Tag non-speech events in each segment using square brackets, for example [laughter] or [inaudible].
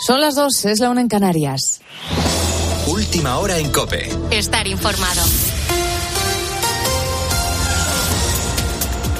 Son las dos, es la una en Canarias. Última hora en Cope. Estar informado.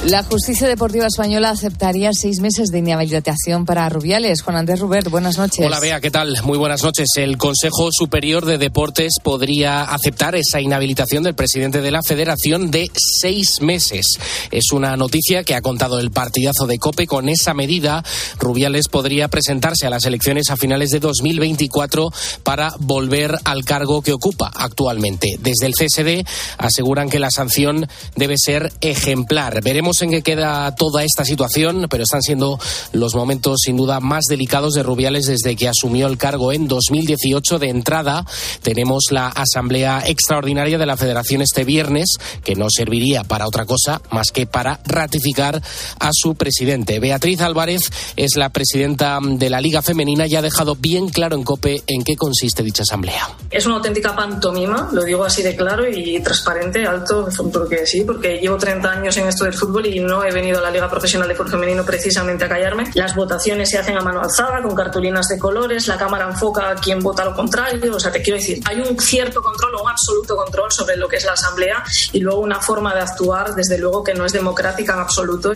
La justicia deportiva española aceptaría seis meses de inhabilitación para Rubiales. Juan Andrés Rubert, buenas noches. Hola, Bea, ¿qué tal? Muy buenas noches. El Consejo Superior de Deportes podría aceptar esa inhabilitación del presidente de la Federación de seis meses. Es una noticia que ha contado el partidazo de COPE. Con esa medida, Rubiales podría presentarse a las elecciones a finales de 2024 para volver al cargo que ocupa actualmente. Desde el CSD aseguran que la sanción debe ser ejemplar. Veremos en qué queda toda esta situación, pero están siendo los momentos sin duda más delicados de Rubiales desde que asumió el cargo en 2018. De entrada, tenemos la asamblea extraordinaria de la Federación este viernes, que no serviría para otra cosa más que para ratificar a su presidente. Beatriz Álvarez es la presidenta de la Liga Femenina y ha dejado bien claro en COPE en qué consiste dicha asamblea. Es una auténtica pantomima, lo digo así de claro y transparente, alto, porque sí, porque llevo 30 años en esto del fútbol y no he venido a la Liga Profesional de Fútbol Femenino precisamente a callarme. Las votaciones se hacen a mano alzada, con cartulinas de colores, la cámara enfoca a quien vota lo contrario. O sea, te quiero decir, hay un cierto control o un absoluto control sobre lo que es la Asamblea y luego una forma de actuar, desde luego, que no es democrática en absoluto.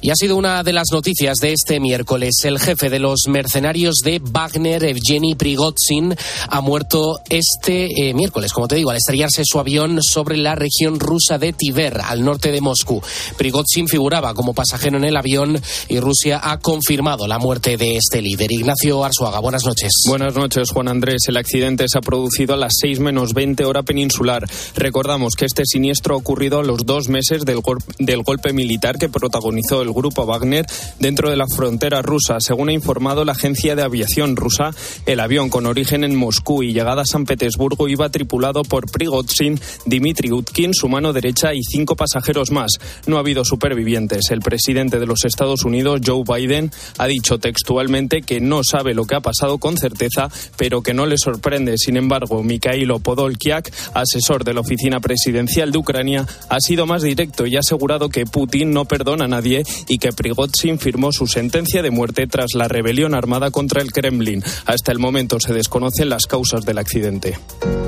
Y ha sido una de las noticias de este miércoles. El jefe de los mercenarios de Wagner, Evgeny Prigozhin, ha muerto este eh, miércoles, como te digo, al estrellarse su avión sobre la región rusa de Tiver, al norte de Moscú. Prigozhin figuraba como pasajero en el avión y Rusia ha confirmado la muerte de este líder. Ignacio Arzuaga, buenas noches. Buenas noches, Juan Andrés. El accidente se ha producido a las 6 menos 20 hora peninsular. Recordamos que este siniestro ha ocurrido a los dos meses del, del golpe militar que protagonizó el grupo Wagner dentro de la frontera rusa. Según ha informado la agencia de aviación rusa, el avión con origen en Moscú y llegada a San Petersburgo iba tripulado por Prigozhin, Dmitry Utkin, su mano derecha y cinco pasajeros más. No ha habido supervivientes. El presidente de los Estados Unidos, Joe Biden, ha dicho textualmente que no sabe lo que ha pasado con certeza, pero que no le sorprende. Sin embargo, Mikhailo Podolyak, asesor de la oficina presidencial de Ucrania, ha sido más directo y ha asegurado que Putin no perdona a nadie y que Prigozhin firmó su sentencia de muerte tras la rebelión armada contra el Kremlin. Hasta el momento se desconocen las causas del accidente.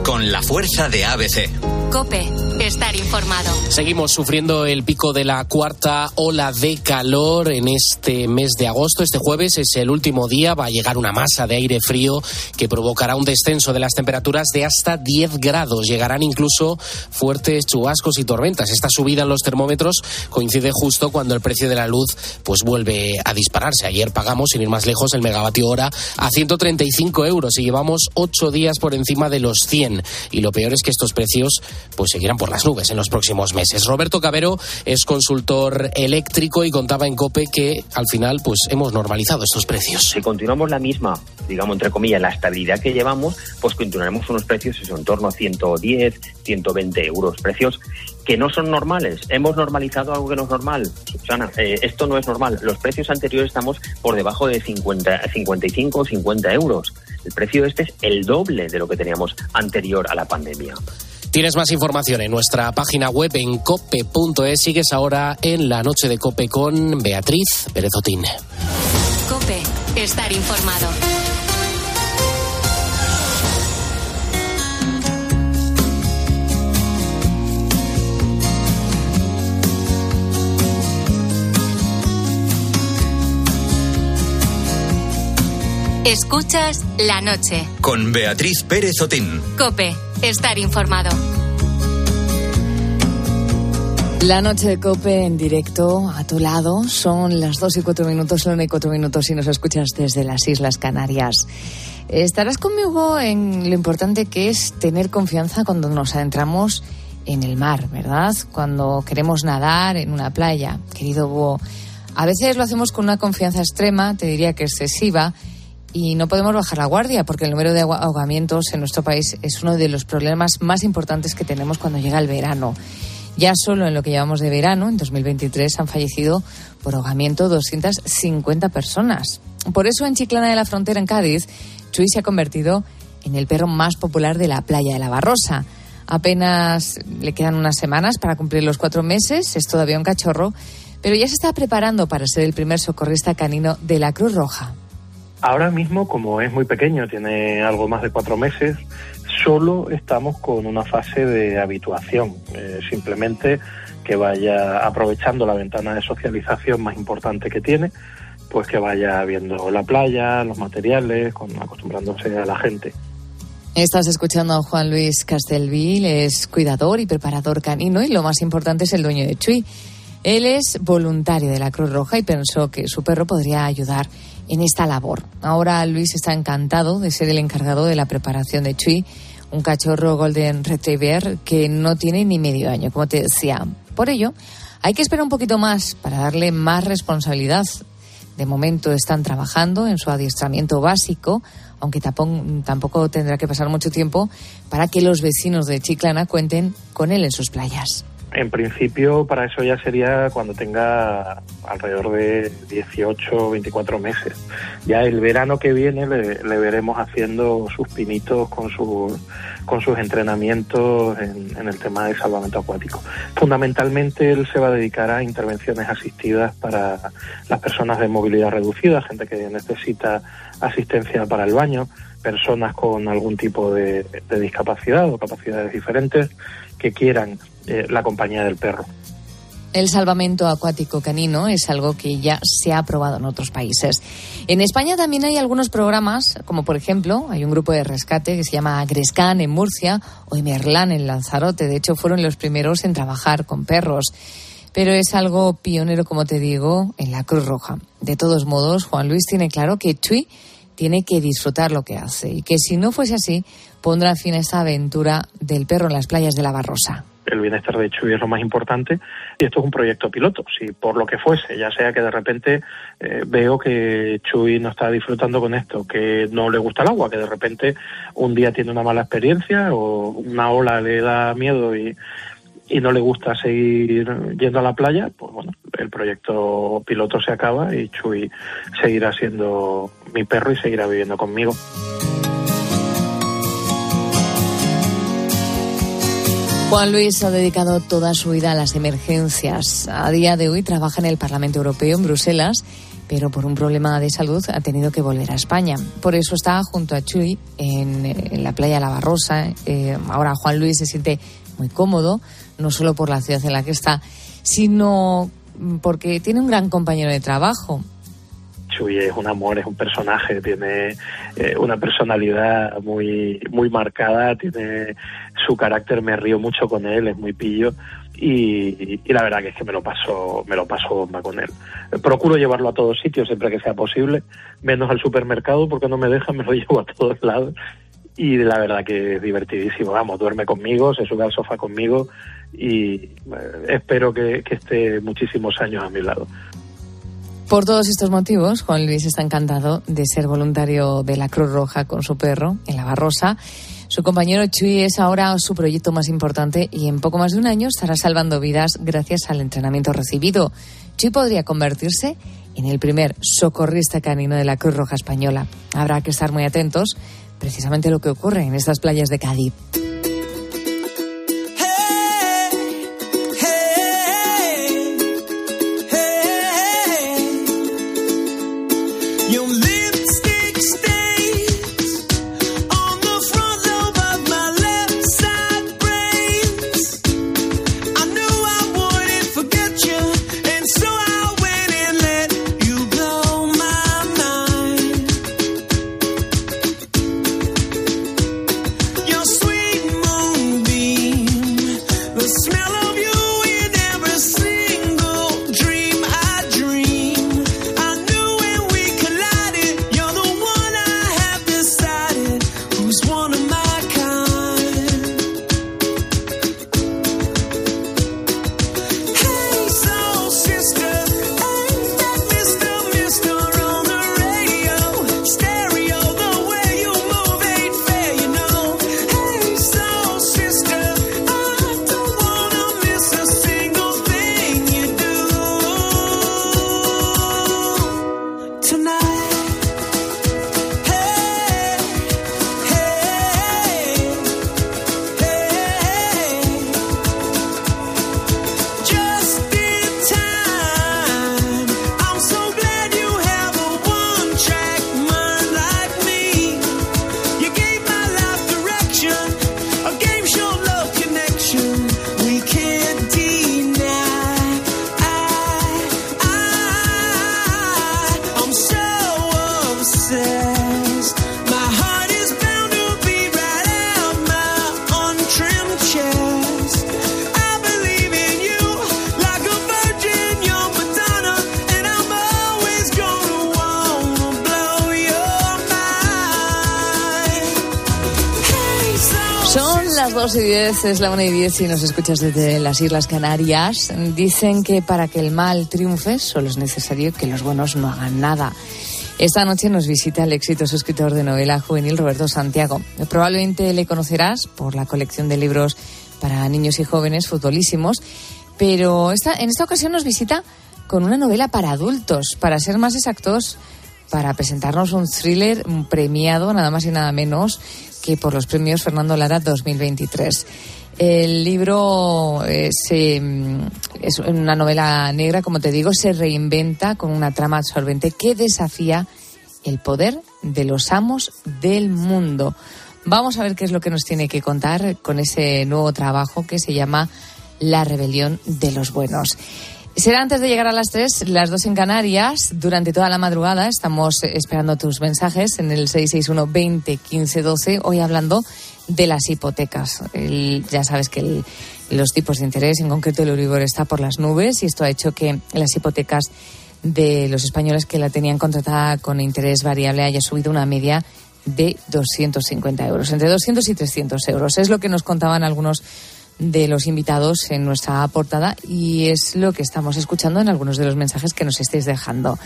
Con la fuerza de ABC. Cope, estar informado. Seguimos sufriendo el pico de la cuarta ola de calor en este mes de agosto. Este jueves es el último día. Va a llegar una masa de aire frío que provocará un descenso de las temperaturas de hasta 10 grados. Llegarán incluso fuertes chubascos y tormentas. Esta subida en los termómetros coincide justo cuando el precio de la luz pues vuelve a dispararse. Ayer pagamos, sin ir más lejos, el megavatio hora a 135 euros y llevamos ocho días por encima de los 100. Y lo peor es que estos precios pues seguirán por las nubes en los próximos meses. Roberto Cabero es consultor eléctrico y contaba en COPE que al final pues hemos normalizado estos precios. Si continuamos la misma, digamos entre comillas, la estabilidad que llevamos, pues continuaremos unos precios en torno a 110, 120 euros. Precios que no son normales. Hemos normalizado algo que no es normal. Susana, eh, esto no es normal. Los precios anteriores estamos por debajo de 50, 55 o 50 euros. El precio este es el doble de lo que teníamos anterior a la pandemia. Tienes más información en nuestra página web en cope.es. Sigues ahora en la noche de Cope con Beatriz Perezotín. Cope, estar informado. Escuchas la noche. Con Beatriz Pérez Otín. Cope, estar informado. La noche de Cope en directo a tu lado. Son las 2 y 4 minutos, son y 4 minutos si nos escuchas desde las Islas Canarias. Estarás conmigo en lo importante que es tener confianza cuando nos adentramos en el mar, ¿verdad? Cuando queremos nadar en una playa. Querido Bo, a veces lo hacemos con una confianza extrema, te diría que excesiva, y no podemos bajar la guardia porque el número de ahogamientos en nuestro país es uno de los problemas más importantes que tenemos cuando llega el verano. Ya solo en lo que llevamos de verano, en 2023, han fallecido por ahogamiento 250 personas. Por eso en Chiclana de la Frontera, en Cádiz, Chuy se ha convertido en el perro más popular de la playa de la Barrosa. Apenas le quedan unas semanas para cumplir los cuatro meses, es todavía un cachorro, pero ya se está preparando para ser el primer socorrista canino de la Cruz Roja. Ahora mismo, como es muy pequeño, tiene algo más de cuatro meses, solo estamos con una fase de habituación. Eh, simplemente que vaya aprovechando la ventana de socialización más importante que tiene, pues que vaya viendo la playa, los materiales, con, acostumbrándose a la gente. Estás escuchando a Juan Luis Castelvil, es cuidador y preparador canino y lo más importante es el dueño de Chuy. Él es voluntario de la Cruz Roja y pensó que su perro podría ayudar en esta labor. Ahora Luis está encantado de ser el encargado de la preparación de Chuy, un cachorro Golden Retriever que no tiene ni medio año, como te decía. Por ello, hay que esperar un poquito más para darle más responsabilidad. De momento están trabajando en su adiestramiento básico, aunque tampoco tendrá que pasar mucho tiempo para que los vecinos de Chiclana cuenten con él en sus playas. En principio, para eso ya sería cuando tenga alrededor de 18 o 24 meses. Ya el verano que viene le, veremos haciendo sus pinitos con, con sus entrenamientos en, en, el tema de salvamento acuático. Fundamentalmente, él se va a dedicar a intervenciones asistidas para las personas de movilidad reducida, gente que necesita asistencia para el baño, personas con algún tipo de, discapacidad o capacidades diferentes que quieran eh, la compañía del perro. El salvamento acuático canino es algo que ya se ha aprobado en otros países. En España también hay algunos programas, como por ejemplo, hay un grupo de rescate que se llama Grescan en Murcia o Emerlan en Lanzarote. De hecho, fueron los primeros en trabajar con perros. Pero es algo pionero, como te digo, en la Cruz Roja. De todos modos, Juan Luis tiene claro que Chuy tiene que disfrutar lo que hace y que si no fuese así, pondrá fin a esta aventura del perro en las playas de la Barrosa el bienestar de Chuy es lo más importante y esto es un proyecto piloto. Si por lo que fuese, ya sea que de repente eh, veo que Chuy no está disfrutando con esto, que no le gusta el agua, que de repente un día tiene una mala experiencia o una ola le da miedo y, y no le gusta seguir yendo a la playa, pues bueno, el proyecto piloto se acaba y Chuy seguirá siendo mi perro y seguirá viviendo conmigo. Juan Luis ha dedicado toda su vida a las emergencias. A día de hoy trabaja en el Parlamento Europeo en Bruselas, pero por un problema de salud ha tenido que volver a España. Por eso está junto a Chuy en, la playa La Barrosa. Eh, ahora Juan Luis se siente muy cómodo, no solo por la ciudad en la que está, sino porque tiene un gran compañero de trabajo. Chuy es un amor, es un personaje, tiene eh, una personalidad muy muy marcada, tiene su carácter, me río mucho con él, es muy pillo y, la verdad que es que me lo paso me lo paso bomba con él. Procuro llevarlo a todos sitios siempre que sea posible, menos al supermercado porque no me dejan, [laughs] me lo llevo a todos lados y la verdad que es divertidísimo. Vamos, duerme conmigo, se sube al sofá conmigo y eh, espero que, esté muchísimos años a mi lado. Por todos estos motivos, Juan Luis está encantado de ser voluntario de la Cruz Roja con su perro en la Barrosa. Su compañero Chuy es ahora su proyecto más importante y en poco más de un año estará salvando vidas gracias al entrenamiento recibido. Chuy podría convertirse en el primer socorrista canino de la Cruz Roja Española. Habrá que estar muy atentos precisamente lo que ocurre en estas playas de Cádiz. 2 y 10, es la 1 y 10 si nos escuchas desde las Islas Canarias. Dicen que para que el mal triunfe solo es necesario que los buenos no hagan nada. Esta noche nos visita el exitoso escritor de novela juvenil Roberto Santiago. Probablemente le conocerás por la colección de libros para niños y jóvenes futbolísimos, pero esta, en esta ocasión nos visita con una novela para adultos, para ser más exactos, para presentarnos un thriller premiado, nada más y nada menos, por los premios Fernando Lara 2023. El libro eh, mm, es una novela negra, como te digo, se reinventa con una trama absorbente que desafía el poder de los amos del mundo. Vamos a ver qué es lo que nos tiene que contar con ese nuevo trabajo que se llama La rebelión de los buenos. Será antes de llegar a las 3, las 2 en Canarias. Durante toda la madrugada estamos esperando tus mensajes en el 661 20 15 12. Hoy hablando de las hipotecas. ya sabes que los tipos de interés, en concreto el Euribor, está por las nubes y esto ha hecho que las hipotecas de los españoles que la tenían contratada con interés variable haya subido una media de 250 euros, entre 200 y 300 euros. Es lo que nos contaban algunos de los invitados en nuestra portada y es lo que estamos escuchando en algunos de los mensajes que nos estáis dejando.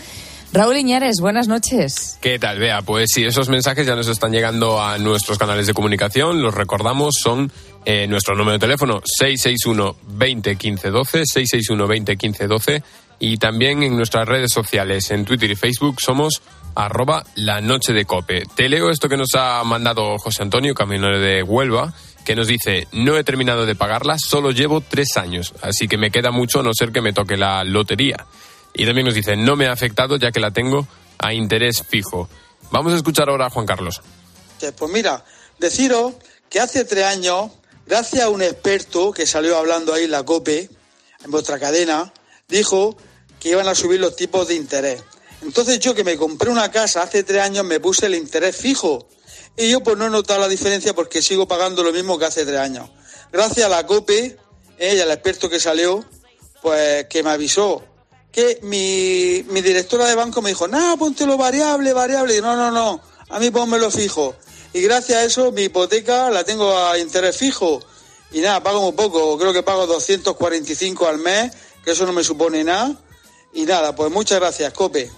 Raúl Iñares, buenas noches. ¿Qué tal, Bea? Pues sí, esos mensajes ya nos están llegando a nuestros canales de comunicación. Los recordamos, son eh, nuestro número de teléfono 661 20 15 12, 661 20 15 12 y también en nuestras redes sociales, en Twitter y Facebook somos arroba la noche de cope. Te leo esto que nos ha mandado José Antonio, camionero de Huelva que nos dice, no he terminado de pagarla, solo llevo tres años, así que me queda mucho a no ser que me toque la lotería. Y también nos dice, no me ha afectado ya que la tengo a interés fijo. Vamos a escuchar ahora a Juan Carlos. Pues mira, deciros que hace tres años, gracias a un experto que salió hablando ahí en la COPE, en vuestra cadena, dijo que iban a subir los tipos de interés. Entonces yo que me compré una casa hace tres años me puse el interés fijo y yo pues no he notado la diferencia porque sigo pagando lo mismo que hace tres años. Gracias a la COPE, ella, el experto que salió, pues que me avisó que mi, mi directora de banco me dijo, no, lo variable, variable. Y no, no, no, a mí lo fijo. Y gracias a eso mi hipoteca la tengo a interés fijo. Y nada, pago muy poco, creo que pago 245 al mes, que eso no me supone nada. Y nada, pues muchas gracias, COPE.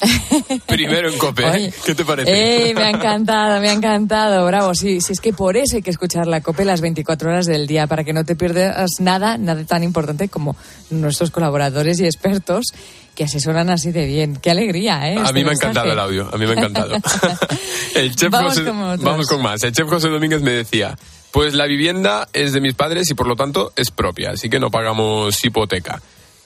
[laughs] Primero en COPE, ¿eh? ¿qué te parece? Eh, me ha encantado, me ha encantado, bravo. Sí, sí, es que por eso hay que escuchar la COPE las 24 horas del día, para que no te pierdas nada, nada tan importante como nuestros colaboradores y expertos que asesoran así de bien. Qué alegría, ¿eh? A mí me ha encantado el audio, a mí me ha encantado. [laughs] el chef vamos, con vamos con más. El chef José Domínguez me decía, pues la vivienda es de mis padres y por lo tanto es propia, así que no pagamos hipoteca.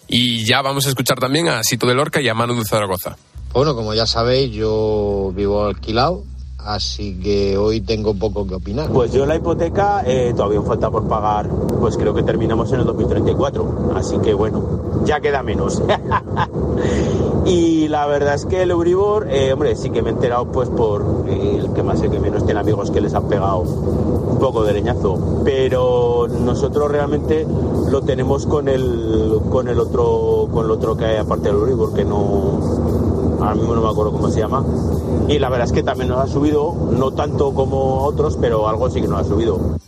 Y ya vamos a escuchar también a Sito de Lorca y a Manu de Zaragoza. Bueno, como ya sabéis, yo vivo alquilado, así que hoy tengo poco que opinar. Pues yo la hipoteca eh, todavía falta por pagar, pues creo que terminamos en el 2034, así que bueno, ya queda menos. [laughs] y la verdad es que el Euribor, eh, hombre, sí que me he enterado pues por el que más sé que menos tiene amigos que les han pegado un poco de leñazo, pero nosotros realmente lo tenemos con el con el otro con el otro que hay aparte del Euribor que no ahora mismo no me acuerdo cómo se llama, y la verdad es que también nos ha subido, no tanto como otros, pero algo sí que nos ha subido.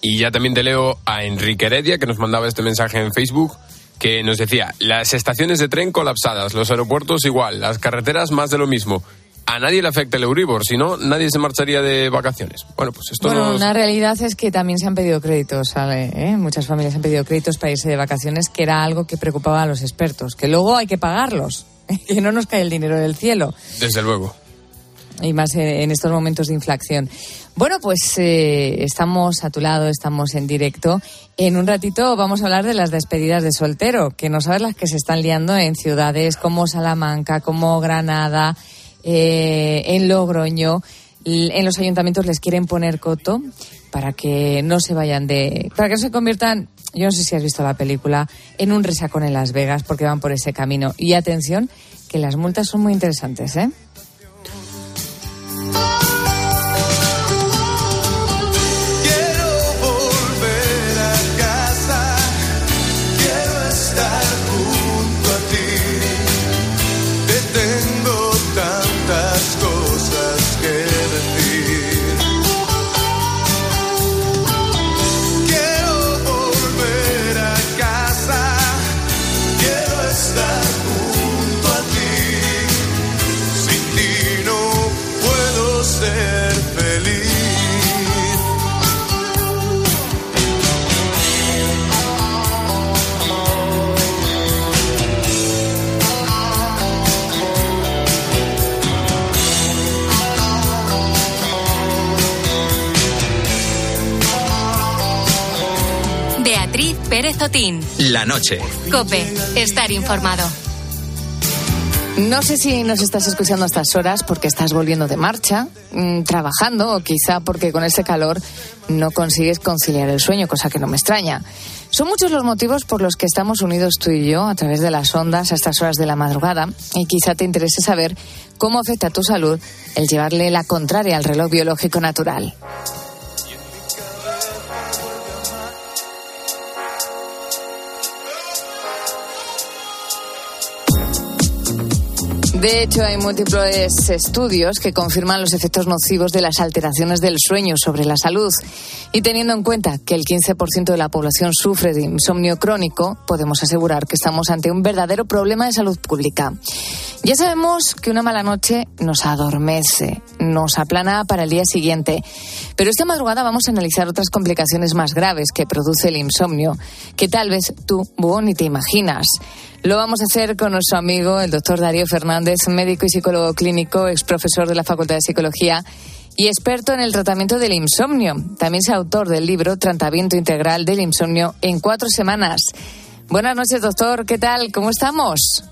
Y ya también te leo a Enrique Heredia, que nos mandaba este mensaje en Facebook, que nos decía, las estaciones de tren colapsadas, los aeropuertos igual, las carreteras más de lo mismo. A nadie le afecta el Euribor, si no, nadie se marcharía de vacaciones. Bueno, pues esto Bueno, una realidad es que también se han pedido créditos, ¿sabe? ¿Eh? Muchas familias han pedido créditos para irse de vacaciones, que era algo que preocupaba a los expertos, que luego hay que pagarlos. [laughs] que no nos cae el dinero del cielo. Desde luego. Y más en estos momentos de inflación. Bueno, pues eh, estamos a tu lado, estamos en directo. En un ratito vamos a hablar de las despedidas de soltero, que no sabes las que se están liando en ciudades como Salamanca, como Granada, eh, en Logroño. En los ayuntamientos les quieren poner coto para que no se vayan de. para que no se conviertan yo no sé si has visto la película, en un resacón en Las Vegas porque van por ese camino. Y atención, que las multas son muy interesantes, ¿eh? La noche. Cope, estar informado. No sé si nos estás escuchando a estas horas porque estás volviendo de marcha, mm, trabajando o quizá porque con ese calor no consigues conciliar el sueño, cosa que no me extraña. Son muchos los motivos por los que estamos unidos tú y yo a través de las ondas a estas horas de la madrugada y quizá te interese saber cómo afecta a tu salud el llevarle la contraria al reloj biológico natural. De hecho, hay múltiples estudios que confirman los efectos nocivos de las alteraciones del sueño sobre la salud. Y teniendo en cuenta que el 15% de la población sufre de insomnio crónico, podemos asegurar que estamos ante un verdadero problema de salud pública. Ya sabemos que una mala noche nos adormece, nos aplana para el día siguiente. Pero esta madrugada vamos a analizar otras complicaciones más graves que produce el insomnio, que tal vez tú, Búho, ni te imaginas. Lo vamos a hacer con nuestro amigo, el doctor Darío Fernández, médico y psicólogo clínico, ex profesor de la Facultad de Psicología y experto en el tratamiento del insomnio. También es autor del libro Tratamiento Integral del Insomnio en cuatro semanas. Buenas noches, doctor. ¿Qué tal? ¿Cómo estamos?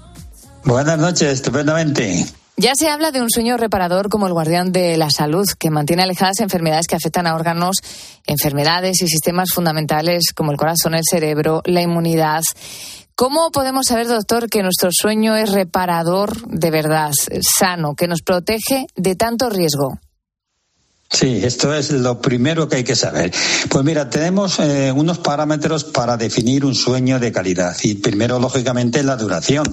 Buenas noches, estupendamente. Ya se habla de un sueño reparador como el guardián de la salud, que mantiene alejadas enfermedades que afectan a órganos, enfermedades y sistemas fundamentales como el corazón, el cerebro, la inmunidad. ¿Cómo podemos saber, doctor, que nuestro sueño es reparador de verdad, sano, que nos protege de tanto riesgo? Sí, esto es lo primero que hay que saber. Pues mira, tenemos eh, unos parámetros para definir un sueño de calidad. Y primero, lógicamente, la duración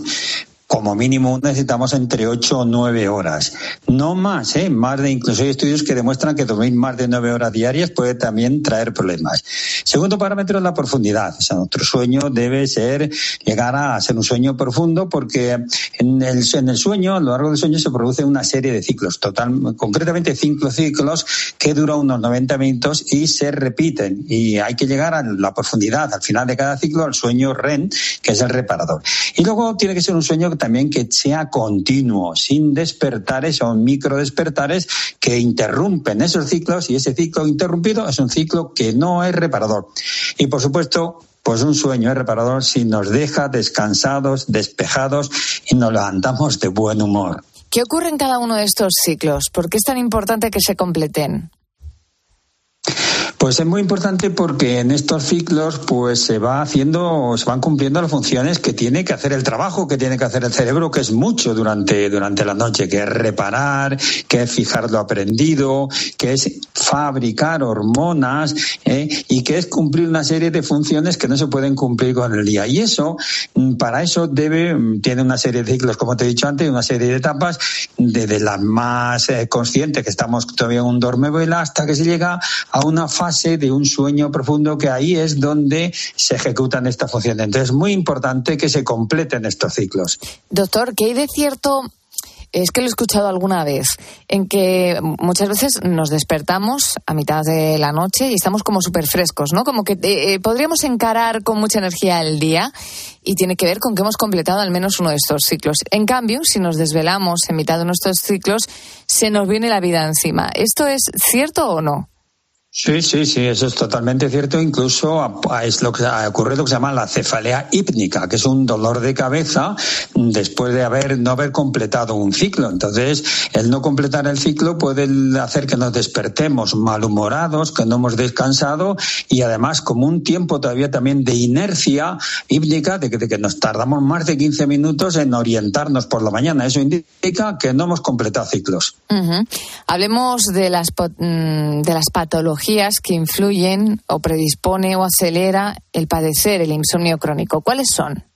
como mínimo necesitamos entre 8 o 9 horas. No más, ¿eh? Más de, incluso hay estudios que demuestran que dormir más de 9 horas diarias puede también traer problemas. Segundo parámetro es la profundidad. O sea, nuestro sueño debe ser, llegar a ser un sueño profundo porque en el, en el sueño, a lo largo del sueño se produce una serie de ciclos, total, concretamente cinco ciclos que duran unos 90 minutos y se repiten. Y hay que llegar a la profundidad, al final de cada ciclo, al sueño REN, que es el reparador. Y luego tiene que ser un sueño también que sea continuo, sin despertares o micro despertares que interrumpen esos ciclos y ese ciclo interrumpido es un ciclo que no es reparador. Y por supuesto, pues un sueño es reparador si nos deja descansados, despejados y nos levantamos de buen humor. ¿Qué ocurre en cada uno de estos ciclos? ¿Por qué es tan importante que se completen? Pues es muy importante porque en estos ciclos pues se va haciendo, se van cumpliendo las funciones que tiene que hacer el trabajo, que tiene que hacer el cerebro, que es mucho durante, durante la noche, que es reparar, que es fijar lo aprendido, que es fabricar hormonas ¿eh? y que es cumplir una serie de funciones que no se pueden cumplir con el día. Y eso, mm, para eso debe, mm, tiene una serie de ciclos, como te he dicho antes, una serie de etapas, desde la más eh, consciente, que estamos todavía en un dormevela, hasta que se llega a una fase de un sueño profundo que ahí es donde se ejecutan estas funciones. Entonces es muy importante que se completen estos ciclos. Doctor, ¿qué hay de cierto es que lo he escuchado alguna vez, en que muchas veces nos despertamos a mitad de la noche y estamos como súper frescos, ¿no? Como que eh, eh, podríamos encarar con mucha energía el día y tiene que ver con que hemos completado al menos uno de estos ciclos. En cambio, si nos desvelamos en mitad de nuestros ciclos, se nos viene la vida encima. ¿Esto es cierto o no? Sí, sí, sí, eso es totalmente cierto. Incluso es lo que ocurre lo que se llama la cefalea hípnica, que es un dolor de cabeza después de haber no haber completado un ciclo. Entonces, el no completar el ciclo puede hacer que nos despertemos malhumorados, que no hemos descansado y además como un tiempo todavía también de inercia hípnica, de que, nos tardamos más de 15 minutos en orientarnos por la mañana. Eso indica que no hemos completado ciclos. Hablemos de las, mm, de las patologías que influyen o predispone o acelera el padecer el insomnio crónico. ¿Cuáles son?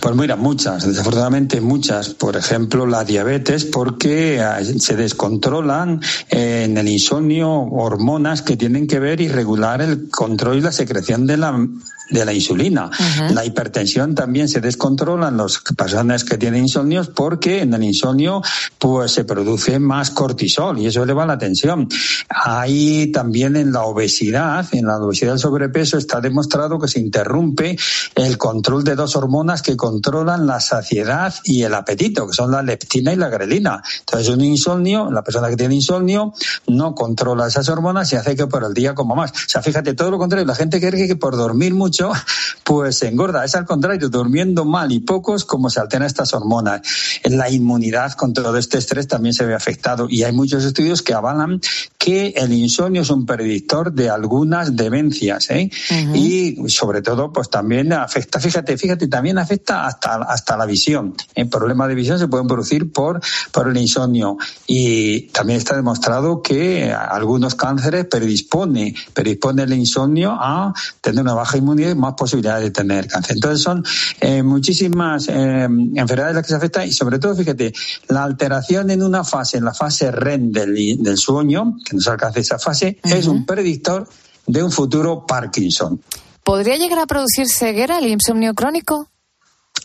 Pues mira, muchas, desafortunadamente muchas. Por ejemplo, la diabetes, porque eh, se descontrolan en el insomnio hormonas que tienen que ver y regular el control y la secreción de la de la insulina. La hipertensión también se descontrola en las personas que tienen insomnios porque en el insomnio pues se produce más cortisol y eso eleva la tensión. Ahí también en la obesidad, en la obesidad del sobrepeso está demostrado que se interrumpe el control de dos hormonas que controlan la saciedad y el apetito, que son la leptina y la grelina. Entonces, un insomnio, la persona que tiene insomnio, no controla esas hormonas y hace que por el día coma más. O sea, fíjate, todo lo contrario, la gente cree que por dormir mucho, [laughs] pues se engorda. Es al contrario, durmiendo mal y pocos, como se alteran estas hormonas. La inmunidad con todo este estrés también se ve afectado y hay muchos estudios que avalan que el insomnio es un predictor de algunas demencias, ¿eh? Y sobre todo, pues también afecta, fíjate, fíjate, también afecta hasta, hasta la visión. El problema de visión se pueden producir por, por el insomnio. Y también está demostrado que algunos cánceres predispone, predispone el insomnio a tener una baja inmunidad y más posibilidades de tener cáncer. Entonces son eh, muchísimas eh, enfermedades las que se afectan y sobre todo, fíjate, la alteración en una fase, en la fase REM del, del sueño, que nos alcanza esa fase, es un predictor de un futuro Parkinson. ¿Podría llegar a producir ceguera el insomnio crónico?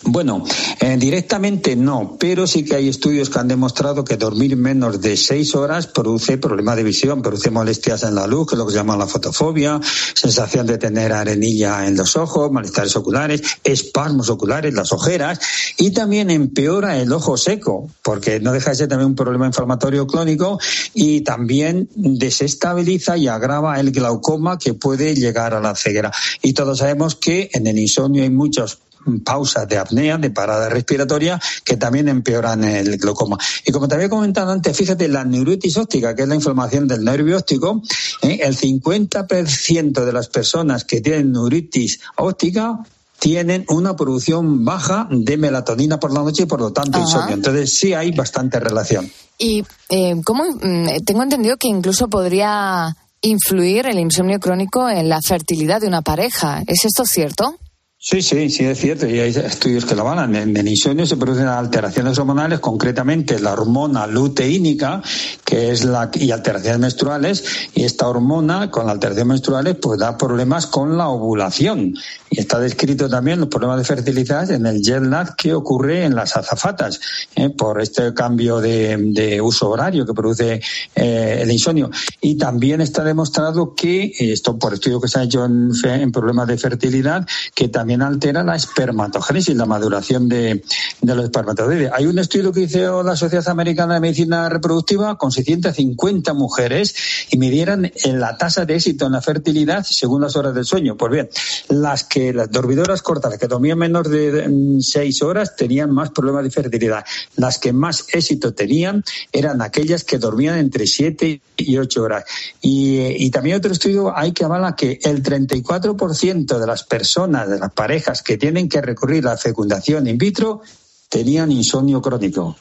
Bueno, eh, directamente no, pero sí que hay estudios que han demostrado que dormir menos de seis horas produce problemas de visión, produce molestias en la luz, que es lo que se llama la fotofobia, sensación de tener arenilla en los ojos, malestares oculares, espasmos oculares, las ojeras, y también empeora el ojo seco, porque no deja de ser también un problema inflamatorio crónico, y también desestabiliza y agrava el glaucoma que puede llegar a la ceguera. Y todos sabemos que en el insomnio hay muchos pausas de apnea, de parada respiratoria, que también empeoran el glaucoma. Y como te había comentado antes, fíjate, la neuritis óptica, que es la inflamación del nervio óptico, ¿eh? el 50% de las personas que tienen neuritis óptica tienen una producción baja de melatonina por la noche y por lo tanto insomnio. Entonces sí hay bastante relación. Y eh, cómo mm, tengo entendido que incluso podría influir el insomnio crónico en la fertilidad de una pareja. ¿Es esto cierto? Sí, sí, sí, es cierto. Y hay estudios que lo van. En el insomnio se producen alteraciones hormonales, concretamente la hormona luteínica, que es la, y alteraciones menstruales. Y esta hormona, con la alteración menstruales, pues da problemas con la ovulación. Y está descrito también los problemas de fertilidad en el jet lag que ocurre en las azafatas, ¿eh? por este cambio de, uso horario que produce eh, el insomnio. Y también está demostrado que, esto por estudio que se ha hecho en, en problemas de fertilidad, que también también altera la espermatogénesis, la maduración de, los espermatozoides. Hay un estudio que hizo la Sociedad Americana de Medicina Reproductiva con 650 mujeres y midieran la tasa de éxito en la fertilidad según las horas del sueño. Pues bien, las que las dormidoras cortas, las que dormían menos de seis horas, tenían más problemas de fertilidad. Las que más éxito tenían eran aquellas que dormían entre siete y ocho horas. Y, y también otro estudio hay que avala que el 34% de las personas, de las parejas que tienen que recurrir a la fecundación in vitro tenían insomnio crónico.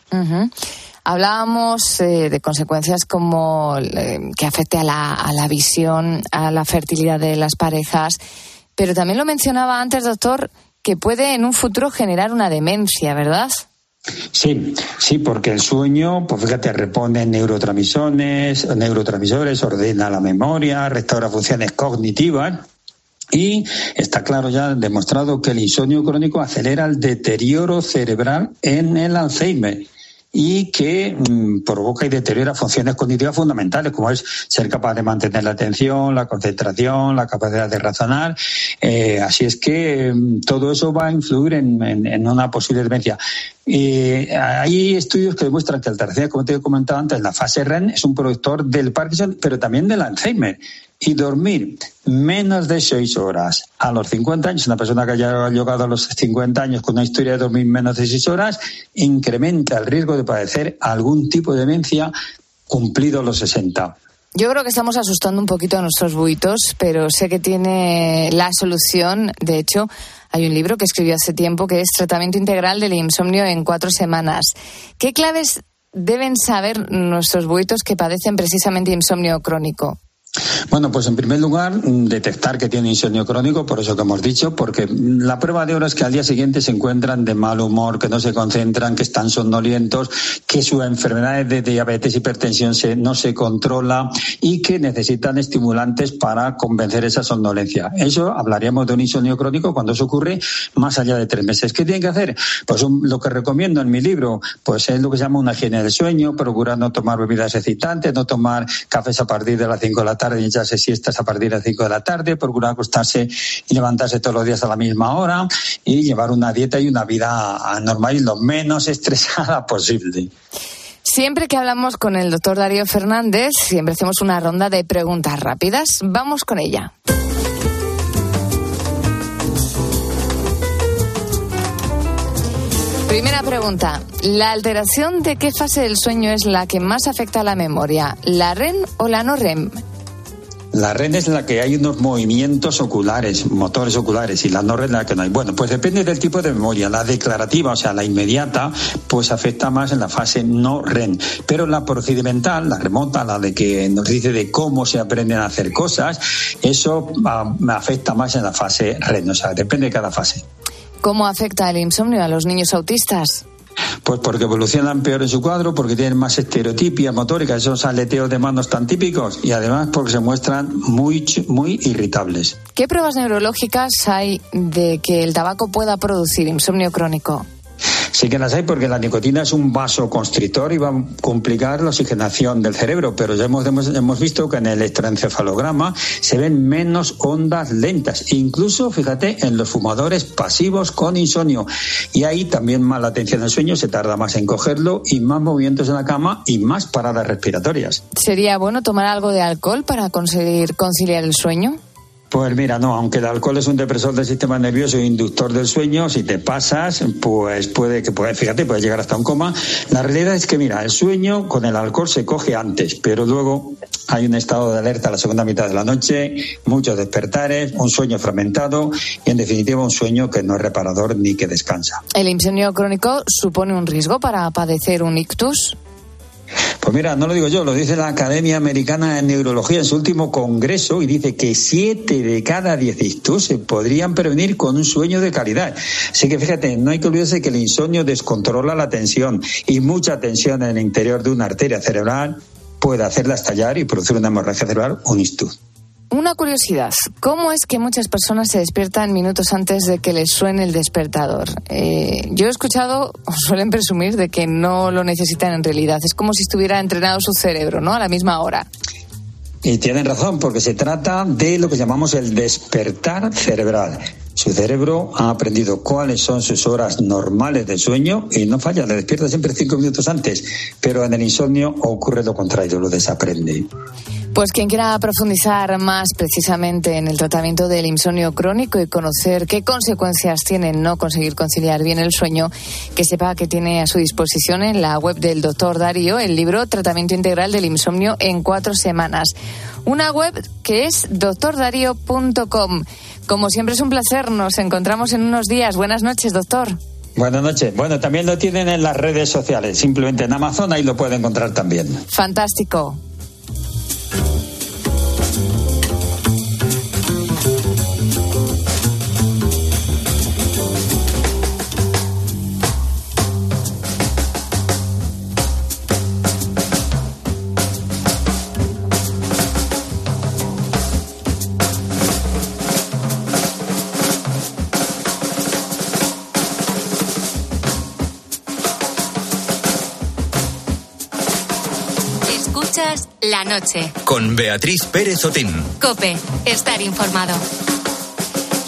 Hablábamos eh, de consecuencias como eh, que afecte a la, a la visión, a la fertilidad de las parejas, pero también lo mencionaba antes, doctor, que puede en un futuro generar una demencia, ¿verdad? Sí, sí, porque el sueño, pues fíjate, repone neurotransmisores, neurotransmisores, ordena la memoria, restaura funciones cognitivas y está claro ya demostrado que el insomnio crónico acelera el deterioro cerebral en el Alzheimer y que mm, provoca y deteriora funciones cognitivas fundamentales, como es ser capaz de mantener la atención, la concentración, la capacidad de razonar. Eh, así es que mm, todo eso va a influir en, una posible demencia. Eh, hay estudios que demuestran que alteración, como te he comentado antes, la fase REM es un productor del Parkinson, pero también del Alzheimer y dormir menos de seis horas a los 50 años, una persona que haya llegado a los 50 años con una historia de dormir menos de seis horas, incrementa el riesgo de padecer algún tipo de demencia cumplido los 60. Yo creo que estamos asustando un poquito a nuestros buitos, pero sé que tiene la solución. De hecho, hay un libro que escribió hace tiempo que es Tratamiento Integral del Insomnio en cuatro semanas. ¿Qué claves deben saber nuestros buitos que padecen precisamente insomnio crónico? Bueno, pues en primer lugar, mm, detectar que tiene insomnio crónico, por eso que hemos dicho, porque la prueba de oro es que al día siguiente se encuentran de mal humor, que no se concentran, que están somnolientos, que su enfermedad de diabetes, hipertensión se, no se controla y que necesitan estimulantes para convencer esa somnolencia. Eso hablaríamos de un insomnio crónico cuando eso ocurre más allá de tres meses. ¿Qué tienen que hacer? Pues lo que recomiendo en mi libro, pues es lo que se llama una higiene del sueño, procurar no tomar bebidas excitantes, no tomar cafés a partir de las cinco de la tarde echarse siestas a partir de las 5 de la tarde, procurar acostarse y levantarse todos los días a la misma hora y llevar una dieta y una vida normal y lo menos estresada [laughs] posible. Siempre que hablamos con el doctor Darío Fernández, siempre hacemos una ronda de preguntas rápidas. Vamos con ella. Primera pregunta. ¿La alteración de qué fase del sueño es la que más afecta a la memoria? ¿La REM o la no REM? La REM es la que hay unos movimientos oculares, motores oculares, y la no REM la que no hay. Bueno, pues depende del tipo de memoria. La declarativa, o sea, la inmediata, pues afecta más en la fase no REM. Pero la procedimental, la remota, la de que nos dice de cómo se aprenden a hacer cosas, eso me afecta más en la fase REM. O sea, depende de cada fase. ¿Cómo afecta el insomnio a los niños autistas? Pues porque evolucionan peor en su cuadro, porque tienen más estereotipia motórica, esos aleteos de manos tan típicos, y además porque se muestran muy, muy irritables. ¿Qué pruebas neurológicas hay de que el tabaco pueda producir insomnio crónico? Sí que las hay porque la nicotina es un vasoconstrictor y va a complicar la oxigenación del cerebro, pero ya hemos, hemos, visto que en el electroencefalograma se ven menos ondas lentas, incluso, fíjate, en los fumadores pasivos con insomnio. Y ahí también más la atención al sueño, se tarda más en cogerlo y más movimientos en la cama y más paradas respiratorias. ¿Sería bueno tomar algo de alcohol para conseguir conciliar el sueño? Pues mira, no, aunque el alcohol es un depresor del sistema nervioso e inductor del sueño, si te pasas, pues puede que, puede, fíjate, puede llegar hasta un coma. La realidad es que, mira, el sueño con el alcohol se coge antes, pero luego hay un estado de alerta a la segunda mitad de la noche, muchos despertares, un sueño fragmentado y, en definitiva, un sueño que no es reparador ni que descansa. ¿El insomnio crónico supone un riesgo para padecer un ictus? Pues mira, no lo digo yo, lo dice la Academia Americana de Neurología en su último congreso y dice que siete de cada diez ictus se podrían prevenir con un sueño de calidad. Así que fíjate, no hay que olvidarse que el insomnio descontrola la tensión y mucha tensión en el interior de una arteria cerebral puede hacerla estallar y producir una hemorragia cerebral, un ictus. Una curiosidad, ¿cómo es que muchas personas se despiertan minutos antes de que les suene el despertador? Eh, yo he escuchado, suelen presumir de que no lo necesitan en realidad. Es como si estuviera entrenado su cerebro, ¿no? A la misma hora. Y tienen razón, porque se trata de lo que llamamos el despertar cerebral. Su cerebro ha aprendido cuáles son sus horas normales de sueño y no falla, le despierta siempre cinco minutos antes, pero en el insomnio ocurre lo contrario, lo desaprende. Pues quien quiera profundizar más precisamente en el tratamiento del insomnio crónico y conocer qué consecuencias tiene no conseguir conciliar bien el sueño, que sepa que tiene a su disposición en la web del doctor Darío el libro Tratamiento Integral del Insomnio en cuatro semanas. Una web que es doctordarío.com. Como siempre es un placer, nos encontramos en unos días. Buenas noches, doctor. Buenas noches. Bueno, también lo tienen en las redes sociales, simplemente en Amazon, ahí lo puede encontrar también. Fantástico. Bye. La noche. Con Beatriz Pérez Otín. Cope, estar informado.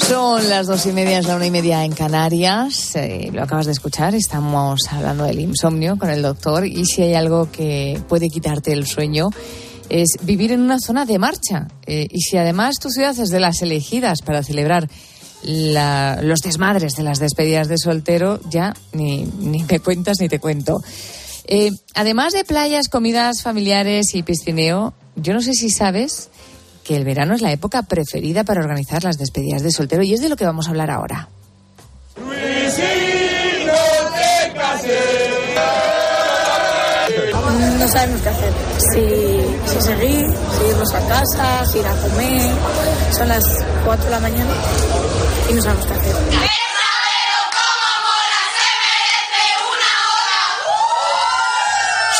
Son las dos y media, es la una y media en Canarias. Eh, lo acabas de escuchar, estamos hablando del insomnio con el doctor y si hay algo que puede quitarte el sueño es vivir en una zona de marcha. Eh, y si además tu ciudad es de las elegidas para celebrar los desmadres de las despedidas de soltero, ya ni, ni me cuentas ni te cuento. Eh, además de playas, comidas familiares y piscineo, yo no sé si sabes que el verano es la época preferida para organizar las despedidas de soltero y es de lo que vamos a hablar ahora. No sabemos qué hacer. Si, si seguir, si irnos a casa, si ir a comer. Son las 4 de la mañana y no sabemos qué hacer.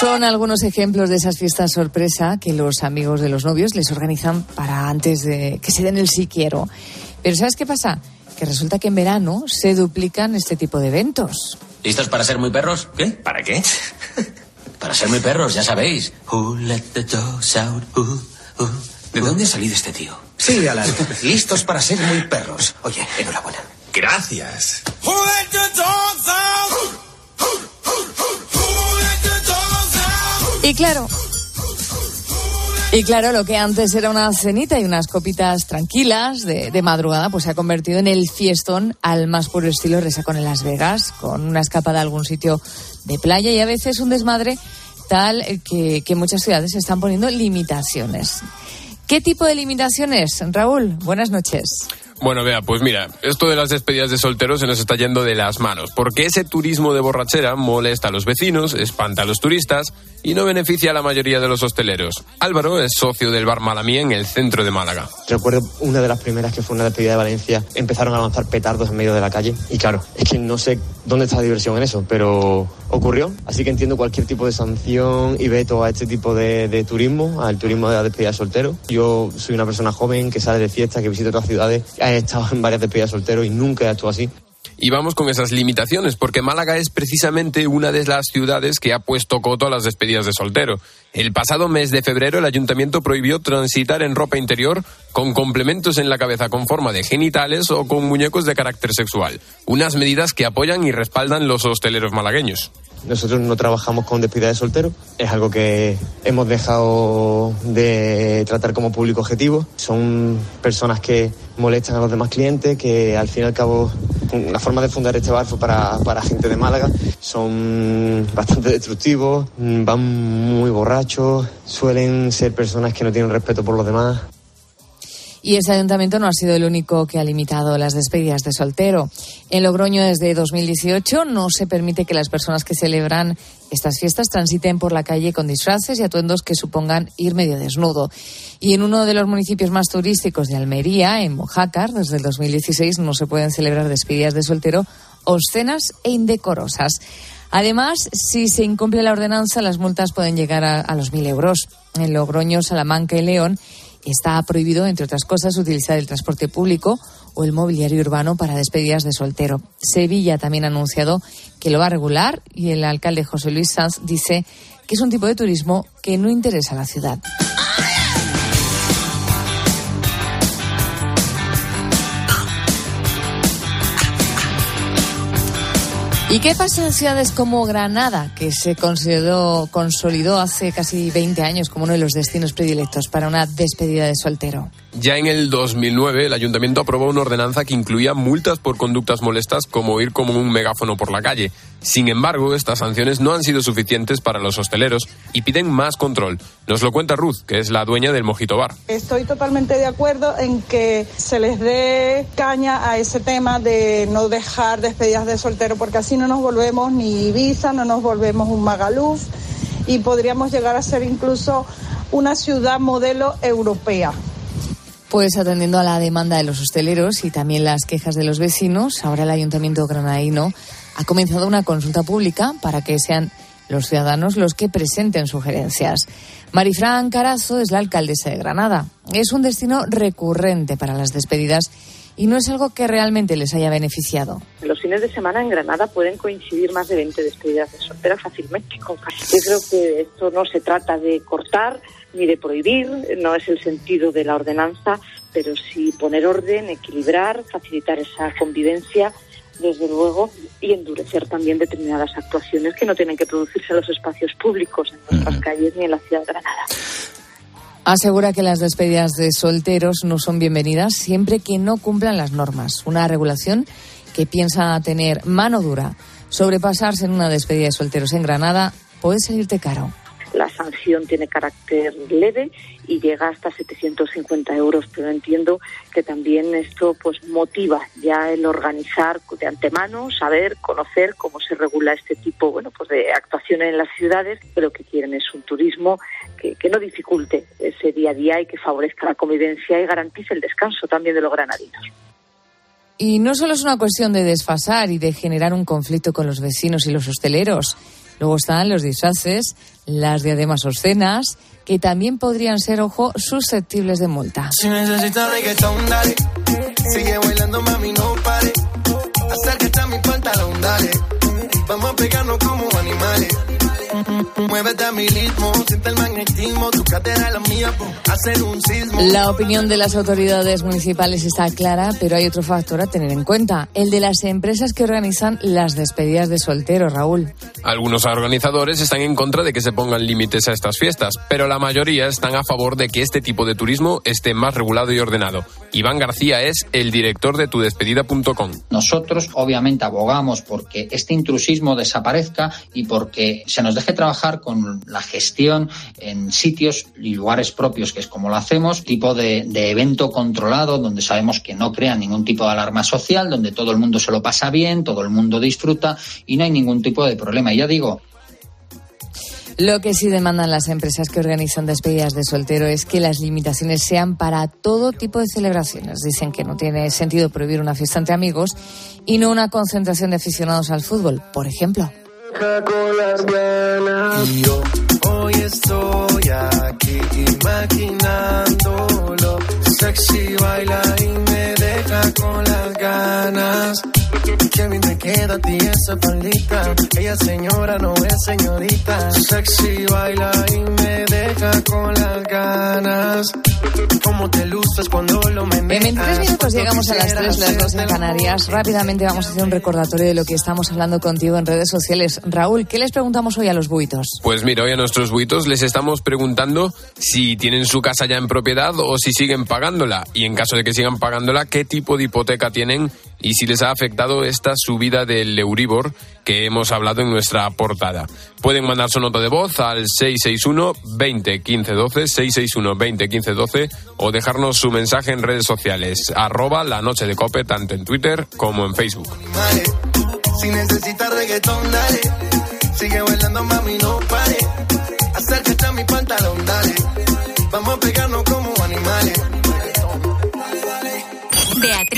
Son algunos ejemplos de esas fiestas sorpresa que los amigos de los novios les organizan para antes de que se den el sí quiero. Pero ¿sabes qué pasa? Que resulta que en verano se duplican este tipo de eventos. ¿Listos para ser muy perros? ¿Qué? ¿Para qué? [laughs] para ser muy perros, ya sabéis. Who let the dogs out? ¿De dónde ha salido este tío? Sí, Alan. [laughs] Listos para ser muy perros. Oye, enhorabuena. Gracias. Y claro, y claro, lo que antes era una cenita y unas copitas tranquilas de, madrugada, pues se ha convertido en el fiestón al más puro estilo resacón en Las Vegas, con una escapada a algún sitio de playa y a veces un desmadre tal que, que muchas ciudades están poniendo limitaciones. ¿Qué tipo de limitaciones, Raúl? Buenas noches. Bueno, vea, pues mira, esto de las despedidas de solteros se nos está yendo de las manos, porque ese turismo de borrachera molesta a los vecinos, espanta a los turistas y no beneficia a la mayoría de los hosteleros. Álvaro es socio del bar Malamía en el centro de Málaga. Recuerdo una de las primeras que fue una despedida de Valencia, empezaron a lanzar petardos en medio de la calle y claro, es que no sé dónde está la diversión en eso, pero ocurrió, así que entiendo cualquier tipo de sanción y veto a este tipo de, de turismo, al turismo de la despedida de soltero. Yo soy una persona joven que sale de fiesta, que visita otras ciudades, he estado en varias despedidas de soltero y nunca he actuado así. Y vamos con esas limitaciones, porque Málaga es precisamente una de las ciudades que ha puesto coto a las despedidas de soltero. El pasado mes de febrero el ayuntamiento prohibió transitar en ropa interior con complementos en la cabeza con forma de genitales o con muñecos de carácter sexual. Unas medidas que apoyan y respaldan los hosteleros malagueños. Nosotros no trabajamos con despedida de soltero, es algo que hemos dejado de tratar como público objetivo. Son personas que molestan a los demás clientes, que al fin y al cabo la forma de fundar este bar fue para, para gente de Málaga. Son bastante destructivos, van muy borrachos, suelen ser personas que no tienen respeto por los demás. Y ese ayuntamiento no ha sido el único que ha limitado las despedidas de soltero. En Logroño, desde 2018, no se permite que las personas que celebran estas fiestas transiten por la calle con disfraces y atuendos que supongan ir medio desnudo. Y en uno de los municipios más turísticos de Almería, en Mojácar, desde el 2016 no se pueden celebrar despedidas de soltero obscenas e indecorosas. Además, si se incumple la ordenanza, las multas pueden llegar a, a los mil euros. En Logroño, Salamanca y León está prohibido, entre otras cosas, utilizar el transporte público o el mobiliario urbano para despedidas de soltero. Sevilla también ha anunciado que lo va a regular y el alcalde José Luis Sanz dice que es un tipo de turismo que no interesa a la ciudad. ¿Y qué pasa en ciudades como Granada, que se consideró, consolidó hace casi 20 años como uno de los destinos predilectos para una despedida de soltero? Ya en el 2009 el ayuntamiento aprobó una ordenanza que incluía multas por conductas molestas como ir como un megáfono por la calle. Sin embargo, estas sanciones no han sido suficientes para los hosteleros y piden más control. Nos lo cuenta Ruth, que es la dueña del Mojito Bar. Estoy totalmente de acuerdo en que se les dé caña a ese tema de no dejar despedidas de soltero porque así no nos volvemos ni Ibiza, no nos volvemos un Magaluf y podríamos llegar a ser incluso una ciudad modelo europea. Pues atendiendo a la demanda de los hosteleros y también las quejas de los vecinos, ahora el Ayuntamiento granadino ha comenzado una consulta pública para que sean los ciudadanos los que presenten sugerencias. Marifran Carazo es la alcaldesa de Granada. Es un destino recurrente para las despedidas y no es algo que realmente les haya beneficiado. Los fines de semana en Granada pueden coincidir más de 20 despedidas de soltera fácilmente. Yo creo que esto no se trata de cortar ni de prohibir, no es el sentido de la ordenanza, pero sí poner orden, equilibrar, facilitar esa convivencia desde luego, y endurecer también determinadas actuaciones que no tienen que producirse en los espacios públicos, en nuestras calles ni en la ciudad de Granada. Asegura que las despedidas de solteros no son bienvenidas siempre que no cumplan las normas. Una regulación que piensa tener mano dura. Sobrepasarse en una despedida de solteros en Granada puede salirte caro. La sanción tiene carácter leve y llega hasta 750 euros, pero entiendo que también esto pues motiva ya el organizar de antemano, saber, conocer cómo se regula este tipo bueno, pues de actuaciones en las ciudades, pero que quieren es un turismo que, que no dificulte ese día a día y que favorezca la convivencia y garantice el descanso también de los granadinos. Y no solo es una cuestión de desfasar y de generar un conflicto con los vecinos y los hosteleros. Luego están los disfraces, las diademas obscenas, que también podrían ser, ojo, susceptibles de multa. Si necesitas reggaetón, dale. Sigue bailando, mami, no pare. Acércate a mi pantalón, dale. Vamos a pegarnos como animales. Muévete a mi ritmo, siente el magnetismo, tu cadera la mía, po, hacer un sismo. La opinión de las autoridades municipales está clara, pero hay otro factor a tener en cuenta, el de las empresas que organizan las despedidas de solteros, Raúl. Algunos organizadores están en contra de que se pongan límites a estas fiestas, pero la mayoría están a favor de que este tipo de turismo esté más regulado y ordenado. Iván García es el director de tudespedida.com. Nosotros, obviamente, abogamos porque este intrusismo desaparezca y porque se nos deje trabajar con la gestión en sitios y lugares propios, que es como lo hacemos, tipo de, de evento controlado, donde sabemos que no crea ningún tipo de alarma social, donde todo el mundo se lo pasa bien, todo el mundo disfruta y no hay ningún tipo de problema. Y ya digo, Lo que sí demandan las empresas que organizan despedidas de soltero es que las limitaciones sean para todo tipo de celebraciones. Dicen que no tiene sentido prohibir una fiesta entre amigos y no una concentración de aficionados al fútbol, por ejemplo. Y yo hoy estoy aquí imaginándolo. Sexy baila y me deja con las ganas. Qué bien te queda a ti esa faldita. Ella señora no es señorita. Sexy baila y me deja con las ganas. Cómo te luces cuando lo En 23 minutos llegamos a las 3, las 2 en Canarias. Rápidamente vamos a hacer un recordatorio de lo que estamos hablando contigo en redes sociales. Raúl, ¿qué les preguntamos hoy a los buitos? Pues mira, hoy a nuestros buitos les estamos preguntando si tienen su casa ya en propiedad o si siguen pagándola. Y en caso de que sigan pagándola, ¿qué tipo de hipoteca tienen? Y si les ha afectado esta subida del Euribor que hemos hablado en nuestra portada. Pueden mandar su nota de voz al 661 20 15 12, 661 20 15 12 o dejarnos su mensaje en redes sociales, arroba la noche de cope, tanto en Twitter como en Facebook. Vale. Si necesitas reggaetón, dale. Sigue bailando, mami, no pare. Acércate a mi pantalón, dale. Vamos a pegarnos como animales.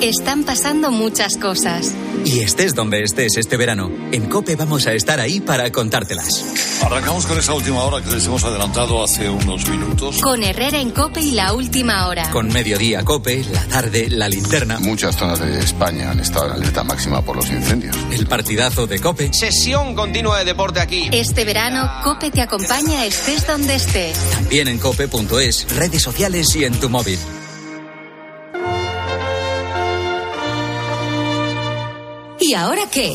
Están pasando muchas cosas. Y estés donde estés este verano, en Cope vamos a estar ahí para contártelas. Arrancamos con esa última hora que les hemos adelantado hace unos minutos. Con Herrera en Cope y la última hora. Con Mediodía Cope, la tarde, la linterna. Muchas zonas de España han estado en alerta máxima por los incendios. El partidazo de Cope. Sesión continua de deporte aquí. Este verano, Cope te acompaña estés donde estés. También en cope.es, redes sociales y en tu móvil. ¿Y ahora qué?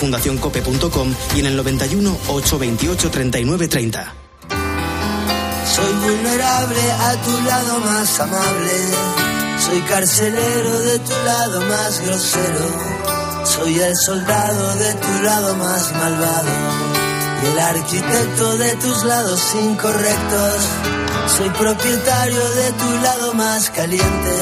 fundacioncope.com y en el 91 828 39 30. Soy vulnerable a tu lado más amable. Soy carcelero de tu lado más grosero. Soy el soldado de tu lado más malvado. Y el arquitecto de tus lados incorrectos. Soy propietario de tu lado más caliente.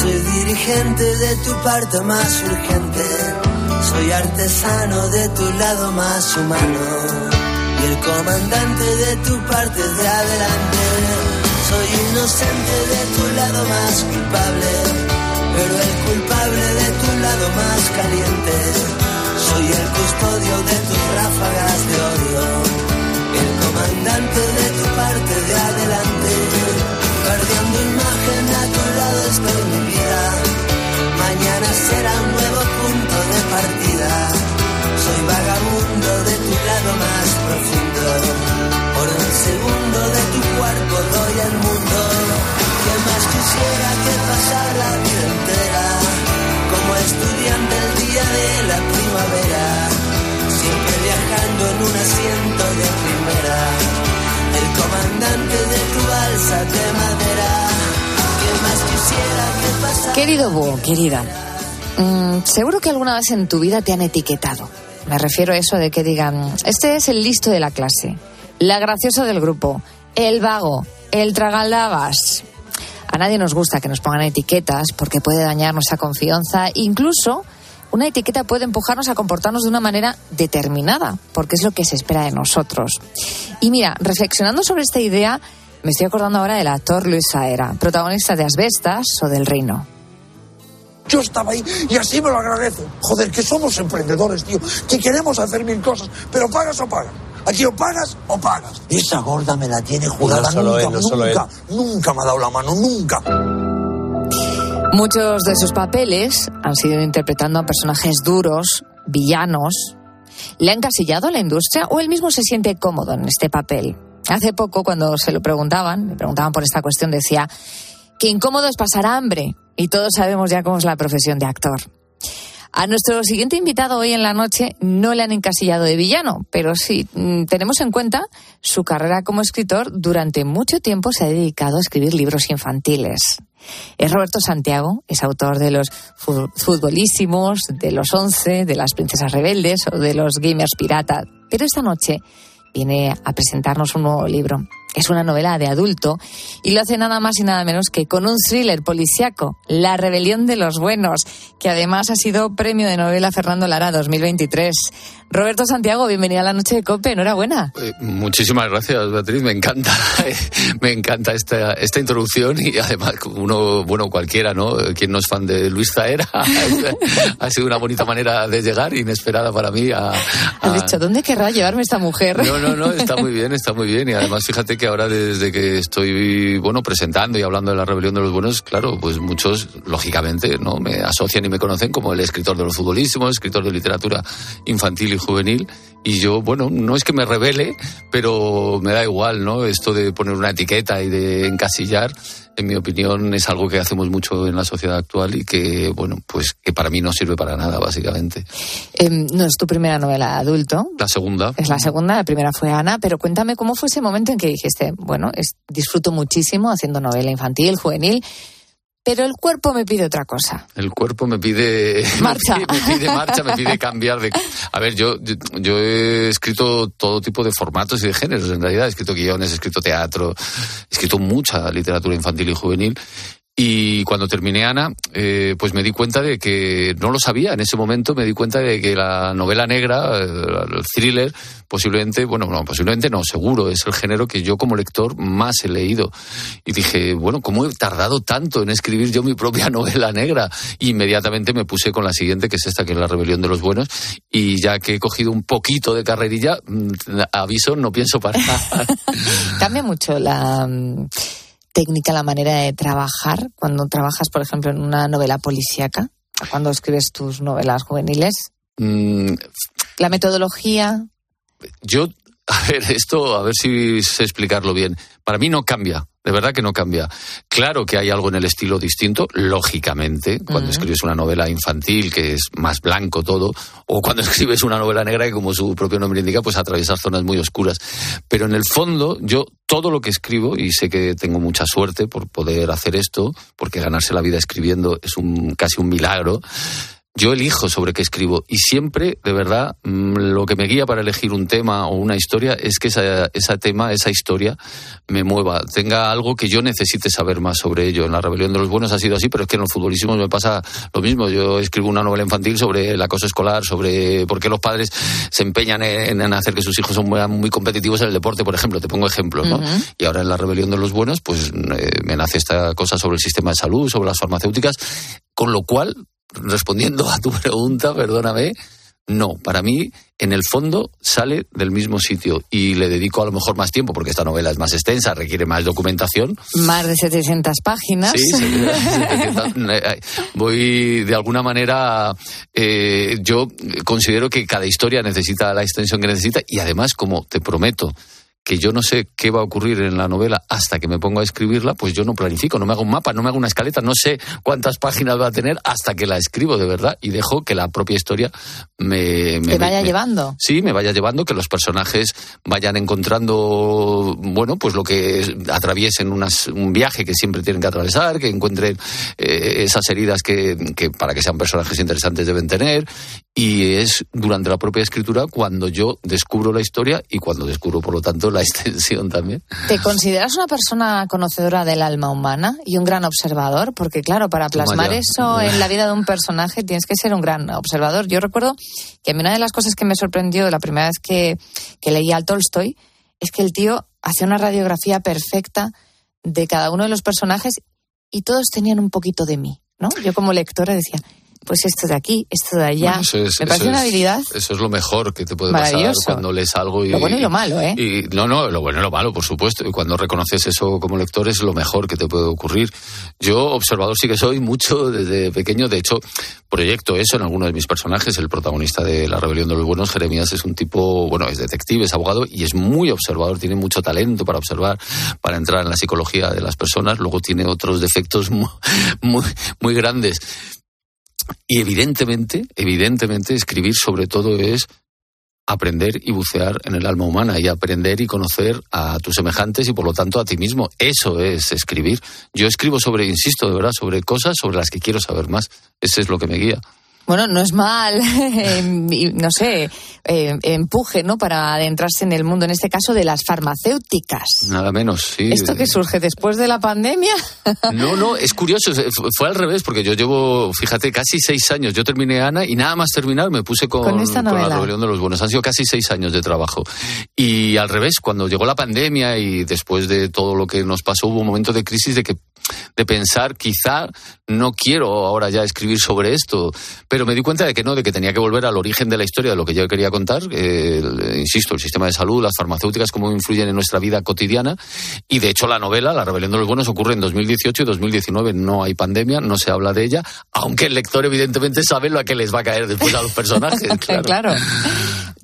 Soy dirigente de tu parte más urgente. Soy artesano de tu lado más humano y el comandante de tu parte de adelante. Soy inocente de tu lado más culpable, pero el culpable de tu lado más caliente. Soy el custodio de tus ráfagas de odio, el comandante de tu parte de adelante. Perdiendo imagen a tu lado estoy mi vida. Mañana será un nuevo punto. Soy vagabundo de tu lado más profundo. Por un segundo de tu cuerpo doy al mundo. Que más quisiera que pasar la vida entera. Como estudiante el día de la primavera. Siempre viajando en un asiento de primera. El comandante de tu balsa de madera. Que más quisiera que pasar. Querido Búho, querida, mm, seguro que alguna vez en tu vida te han etiquetado. Me refiero a eso de que digan, este es el listo de la clase, la graciosa del grupo, el vago, el tragaldabas. A nadie nos gusta que nos pongan etiquetas porque puede dañar nuestra confianza, incluso una etiqueta puede empujarnos a comportarnos de una manera determinada, porque es lo que se espera de nosotros. Y mira, reflexionando sobre esta idea, me estoy acordando ahora del actor Luis Saera, protagonista de Asbestas o del Reino. Yo estaba ahí y así me lo agradezco. Joder, que somos emprendedores, tío, que queremos hacer mil cosas, pero pagas o pagas. Aquí o pagas o pagas. Esa gorda me la tiene. No solo nunca, él, no solo nunca, nunca me ha dado la mano, nunca. Muchos de sus papeles han sido interpretando a personajes duros, villanos. ¿Le ha encasillado la industria o él mismo se siente cómodo en este papel? Hace poco, cuando se lo preguntaban, le preguntaban por esta cuestión, decía que incómodo es pasar hambre. Y todos sabemos ya cómo es la profesión de actor. A nuestro siguiente invitado hoy en la noche no le han encasillado de villano, pero sí mm, tenemos en cuenta su carrera como escritor. Durante mucho tiempo se ha dedicado a escribir libros infantiles. Es Roberto Santiago, es autor de los fu- futbolísimos, de los once, de las princesas rebeldes o de los gamers pirata. Pero esta noche viene a presentarnos un nuevo libro. Es una novela de adulto y lo hace nada más y nada menos que con un thriller policiaco, La rebelión de los buenos, que además ha sido premio de novela Fernando Lara 2023. Roberto Santiago, bienvenida a la noche de Cope, enhorabuena. Eh, Muchísimas gracias, Beatriz. Me encanta, [laughs] me encanta esta, esta introducción y además uno, bueno, cualquiera, ¿no? Quien no es fan de Luis Zaera, [laughs] ha sido una bonita manera de llegar, inesperada para mí. A, Has dicho, ¿dónde querrá llevarme esta mujer? No, no, no, está muy bien, está muy bien. Y además, fíjate que ahora desde que estoy, bueno, presentando y hablando de la rebelión de los buenos, claro, pues muchos, lógicamente, ¿no? Me asocian y me conocen como el escritor de los futbolísimos, escritor de literatura infantil y juvenil. Y yo, bueno, no es que me revele, pero me da igual, ¿no? Esto de poner una etiqueta y de encasillar, en mi opinión, es algo que hacemos mucho en la sociedad actual y que, bueno, pues que para mí no sirve para nada, básicamente. Em, no es tu primera novela adulto, La segunda. es la segunda, la primera fue Ana, pero cuéntame cómo fue ese momento en que dijiste, bueno, es- disfruto muchísimo haciendo novela infantil, juvenil, pero el cuerpo me pide otra cosa. El cuerpo me pide [laughs] Marcha. Me pide, me pide marcha, me pide cambiar de. A ver, yo, yo, yo he escrito todo tipo de formatos y de géneros. En realidad, he escrito guiones, he escrito teatro, he escrito mucha literatura infantil y juvenil. Y cuando terminé Ana, eh, pues me di cuenta de que no lo sabía. En ese momento me di cuenta de que la novela negra, eh, el thriller, posiblemente, bueno, no, posiblemente no, seguro, es el género que yo como lector más he leído. Y dije, bueno, ¿cómo he tardado tanto en escribir yo mi propia [laughs] novela negra? Y inmediatamente me puse con la siguiente, que es esta, que es La Rebelión de los Buenos. Y ya que he cogido un poquito de carrerilla, mm, aviso, no pienso parar. [laughs] Cambia mucho la mm, técnica, la manera de trabajar. Cuando trabajas, por ejemplo, en una novela policíaca, cuando escribes tus novelas juveniles. Mm, La metodología, Yo, a ver, esto, a ver si sé explicarlo bien. Para mí no cambia, de verdad que no cambia. Claro que hay algo en el estilo distinto, lógicamente, cuando escribes una novela infantil que es más blanco todo, o cuando [laughs] escribes una novela negra que como su propio nombre indica, pues atraviesas zonas muy oscuras. Pero en el fondo, yo todo lo que escribo, y sé que tengo mucha suerte por poder hacer esto, porque ganarse la vida escribiendo es un, casi un milagro, yo elijo sobre qué escribo y siempre, de verdad, mm, lo que me guía para elegir un tema o una historia es que esa, ese tema, esa historia, me mueva, tenga algo que yo necesite saber más sobre ello. En la rebelión de los buenos ha sido así, pero es que en los futbolísimos me pasa lo mismo. Yo escribo una novela infantil sobre el acoso escolar, sobre por qué los padres se empeñan en, en hacer que sus hijos sean muy competitivos en el deporte, por ejemplo. Te pongo ejemplos, ¿no? Y ahora en la rebelión de los buenos, pues eh, me nace esta cosa sobre el sistema de salud, sobre las farmacéuticas, con lo cual, respondiendo a tu [laughs] pregunta, perdóname, no, para mí, en el fondo, sale del mismo sitio y le dedico a lo mejor más tiempo, porque esta novela es más extensa, requiere más documentación. más de 700 páginas. Sí, [laughs] [laughs] voy de alguna manera, eh, yo considero que cada historia necesita la extensión que necesita y además, como te prometo, que yo no sé qué va a ocurrir en la novela hasta que me pongo a escribirla, pues yo no planifico, no me hago un mapa, no me hago una escaleta, no sé cuántas páginas va a tener hasta que la escribo de verdad y dejo que la propia historia me... me- vaya me- llevando. Sí, me vaya llevando, que los personajes vayan encontrando, bueno, pues lo que atraviesen unas- un viaje que siempre tienen que atravesar, que encuentren eh, esas heridas que, que para que sean personajes interesantes deben tener. Y es durante la propia escritura cuando yo descubro la historia y cuando descubro, por lo tanto, la extensión también. ¿Te consideras una persona conocedora del alma humana y un gran observador? Porque claro, para plasmar eso en la vida de un personaje tienes que ser un gran observador. Yo recuerdo que a mí una de las cosas que me sorprendió la primera vez que, que leí a Tolstoy es que el tío hacía una radiografía perfecta de cada uno de los personajes y todos tenían un poquito de mí, ¿no? Yo como lectora decía, pues esto de aquí, esto de allá. Bueno, eso es- me parece eso una es- habilidad Eso es lo mejor que te puede pasar cuando lees algo y... Lo bueno y lo malo, ¿eh? Y, no, no, lo bueno y lo malo, por supuesto. Y cuando reconoces eso como lector es lo mejor que te puede ocurrir. Yo, observador sí que soy mucho desde pequeño. De hecho, proyecto eso en alguno de mis personajes. El protagonista de La Rebelión de los Buenos, Jeremías, es un tipo, bueno, es detective, es abogado y es muy observador. Tiene mucho talento para observar, para entrar en la psicología de las personas. Luego tiene otros defectos [laughs] mu- muy, muy grandes. Y evidentemente, evidentemente, escribir sobre todo es aprender y bucear en el alma humana y aprender y conocer a tus semejantes y por lo tanto a ti mismo. Eso es escribir. Yo escribo sobre, insisto, de verdad, sobre cosas sobre las que quiero saber más. Ese es lo que me guía. Bueno, no es mal, [laughs] em, no sé, eh, empuje, ¿no? Para adentrarse en el mundo, en este caso, de las farmacéuticas. Nada menos, sí. ¿Esto que surge después de la pandemia? [laughs] No, no, es curioso, fu- fue al revés, porque yo llevo, fíjate, casi seis años. Yo terminé Ana y nada más terminar me puse con, Con esta la rebelión de los buenos. Han sido casi seis años de trabajo. Y al revés, cuando llegó la pandemia y después de todo lo que nos pasó, hubo un momento de crisis de que de pensar, quizá no quiero ahora ya escribir sobre esto, pero me di cuenta de que no, de que tenía que volver al origen de la historia de lo que yo quería contar, eh, insisto, el sistema de salud, las farmacéuticas, cómo influyen en nuestra vida cotidiana, y de hecho la novela, La rebelión de los buenos, ocurre en 2018 y 2019, no hay pandemia, no se habla de ella, aunque el lector evidentemente sabe lo que les va a caer después a los personajes, [laughs] claro. claro.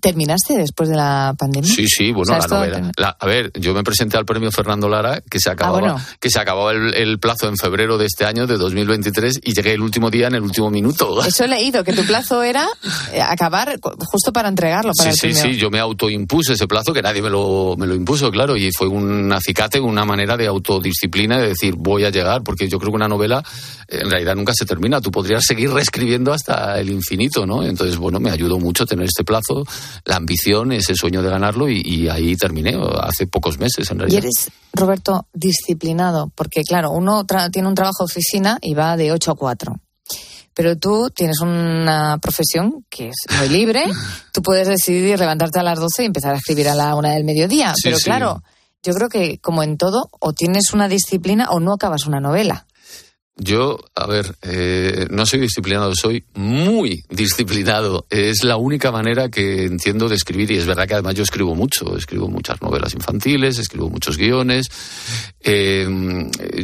¿Terminaste después de la pandemia? Sí, sí, bueno, la novela. La- a ver, yo me presenté al premio Fernando Lara, que se acababa, bueno. que se acababa el, el plazo en febrero de este año, de 2023, y llegué el último día en el último minuto. Eso he leído, que tu plazo era eh, acabar justo para entregarlo para Sí, el sí, sí, yo me autoimpuse ese plazo, que nadie me lo, me lo impuso, claro, y fue un acicate, una manera de autodisciplina, de decir, voy a llegar, porque yo creo que una novela eh, en realidad nunca se termina, tú podrías seguir reescribiendo hasta el infinito, ¿no? Entonces, bueno, me ayudó mucho tener este plazo, la ambición, ese sueño de ganarlo, y, y ahí terminé, hace pocos meses, en Y realidad. eres, Roberto, disciplinado, porque claro, uno tra- tiene un trabajo de oficina y va de 8 a 4. Pero tú tienes una profesión que es muy libre, [laughs] tú puedes decidir levantarte a las 12 y empezar a escribir a la una del mediodía. Sí, Pero sí. claro, yo creo que como en todo, o tienes una disciplina o no acabas una novela. Yo, a ver, eh, no soy disciplinado, soy muy disciplinado. Es la única manera que entiendo de escribir y es verdad que además yo escribo mucho, escribo muchas novelas infantiles, escribo muchos guiones. Eh,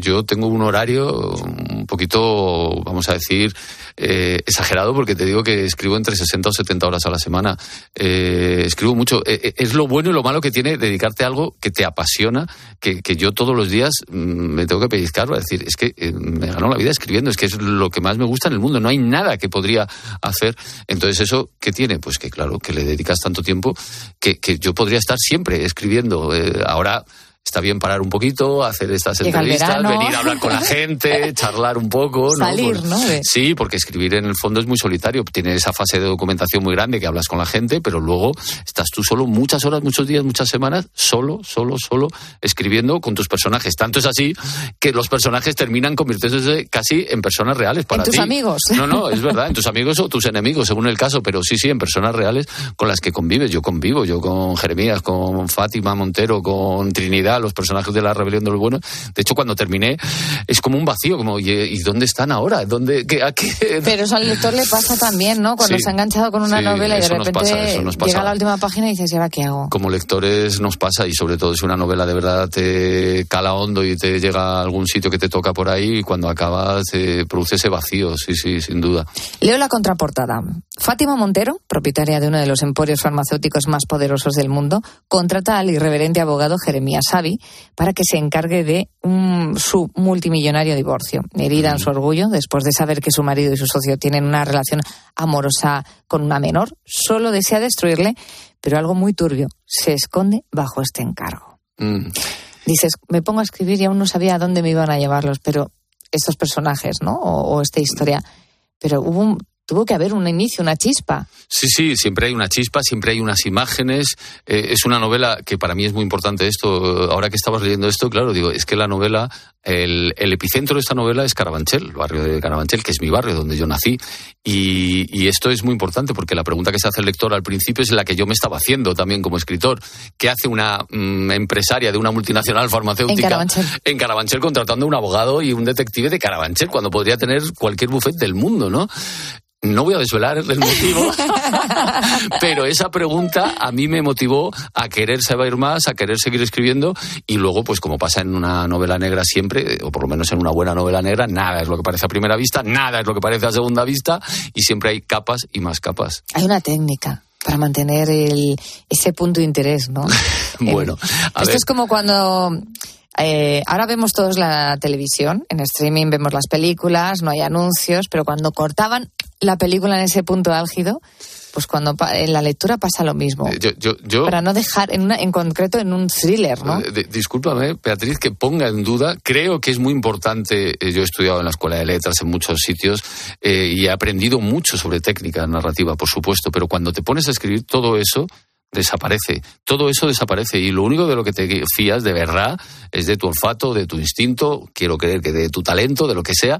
yo tengo un horario un poquito, vamos a decir, eh, exagerado porque te digo que escribo entre 60 o 70 horas a la semana. Eh, escribo mucho. Eh, es lo bueno y lo malo que tiene dedicarte a algo que te apasiona, que, que yo todos los días mm, me tengo que pellizcar para decir, es que me ganó la vida escribiendo, es que es lo que más me gusta en el mundo, no hay nada que podría hacer. Entonces, ¿eso qué tiene? Pues que claro, que le dedicas tanto tiempo que, que yo podría estar siempre escribiendo. Eh, ahora está bien parar un poquito, hacer estas Llega entrevistas, venir a hablar con la gente, [laughs] charlar un poco. ¿no? Salir, Por- ¿no? Sí, porque escribir en el fondo es muy solitario. Tiene esa fase de documentación muy grande que hablas con la gente, pero luego estás tú solo muchas horas, muchos días, muchas semanas, solo, solo, solo, escribiendo con tus personajes. Tanto es así que los personajes terminan convirtiéndose casi en personas reales para En tus ti. amigos. No, no, es verdad, en tus [laughs] amigos o tus enemigos, según el caso, pero sí, sí, en personas reales con las que convives. Yo convivo, yo con Jeremías, con Fátima Montero, con Trinidad, los personajes de la rebelión de los buenos. De hecho, cuando terminé, es como un vacío, como, ¿y, y dónde están ahora? ¿Dónde, qué, a qué? [laughs] Pero eso al lector le pasa también, ¿no? Cuando Sí. se ha enganchado con una Sí, novela y de repente pasa, llega a la última página y dices, ¿y ahora qué hago? como lectores nos pasa y sobre todo si una novela de verdad te cala hondo y te llega a algún sitio que te toca por ahí y cuando acabas te produce ese vacío, sí, sí, sin duda. Leo la contraportada. Fátima Montero, propietaria de uno de los emporios farmacéuticos más poderosos del mundo, contrata al irreverente abogado Jeremías Para que se encargue de un- su multimillonario divorcio. Herida en su orgullo, después de saber que su marido y su socio tienen una relación amorosa con una menor, solo desea destruirle, pero algo muy turbio se esconde bajo este encargo. Mm. Dices, me pongo a escribir y aún no sabía a dónde me iban a llevarlos, pero estos personajes, ¿no? O, o esta historia. Pero hubo un- tuvo que haber un inicio, una chispa. Sí, sí, siempre hay una chispa, siempre hay unas imágenes. Eh, es una novela que para mí es muy importante esto. Ahora que estabas leyendo esto, claro, digo, es que la novela, el, el epicentro de esta novela es Carabanchel, el barrio de Carabanchel, que es mi barrio donde yo nací. Y, y esto es muy importante porque la pregunta que se hace el lector al principio es la que yo me estaba haciendo también como escritor. ¿Qué hace una mm, empresaria de una multinacional farmacéutica En Carabanchel. en Carabanchel contratando a un abogado y un detective de Carabanchel cuando podría tener cualquier buffet del mundo, ¿no? No voy a desvelar el motivo, [laughs] pero esa pregunta a mí me motivó a querer saber más, a querer seguir escribiendo y luego, pues como pasa en una novela negra siempre, o por lo menos en una buena novela negra, nada es lo que parece a primera vista, nada es lo que parece a segunda vista y siempre hay capas y más capas. Hay una técnica para mantener el, ese punto de interés, ¿no? [laughs] Bueno, a Esto ver. es como cuando eh, ahora vemos todos la televisión, en streaming vemos las películas, no hay anuncios, pero cuando cortaban la película en ese punto álgido, pues cuando en la lectura pasa lo mismo. Yo, yo, yo- Para no dejar, en, una, en concreto, en un thriller, ¿no? Eh, de- discúlpame, Beatriz, que ponga en duda. Creo que es muy importante. eh, yo he estudiado en la Escuela de Letras en muchos sitios eh, y he aprendido mucho sobre técnica narrativa, por supuesto, pero cuando te pones a escribir todo eso desaparece, todo eso desaparece y lo único de lo que te fías de verdad es de tu olfato, de tu instinto, quiero creer que de tu talento, de lo que sea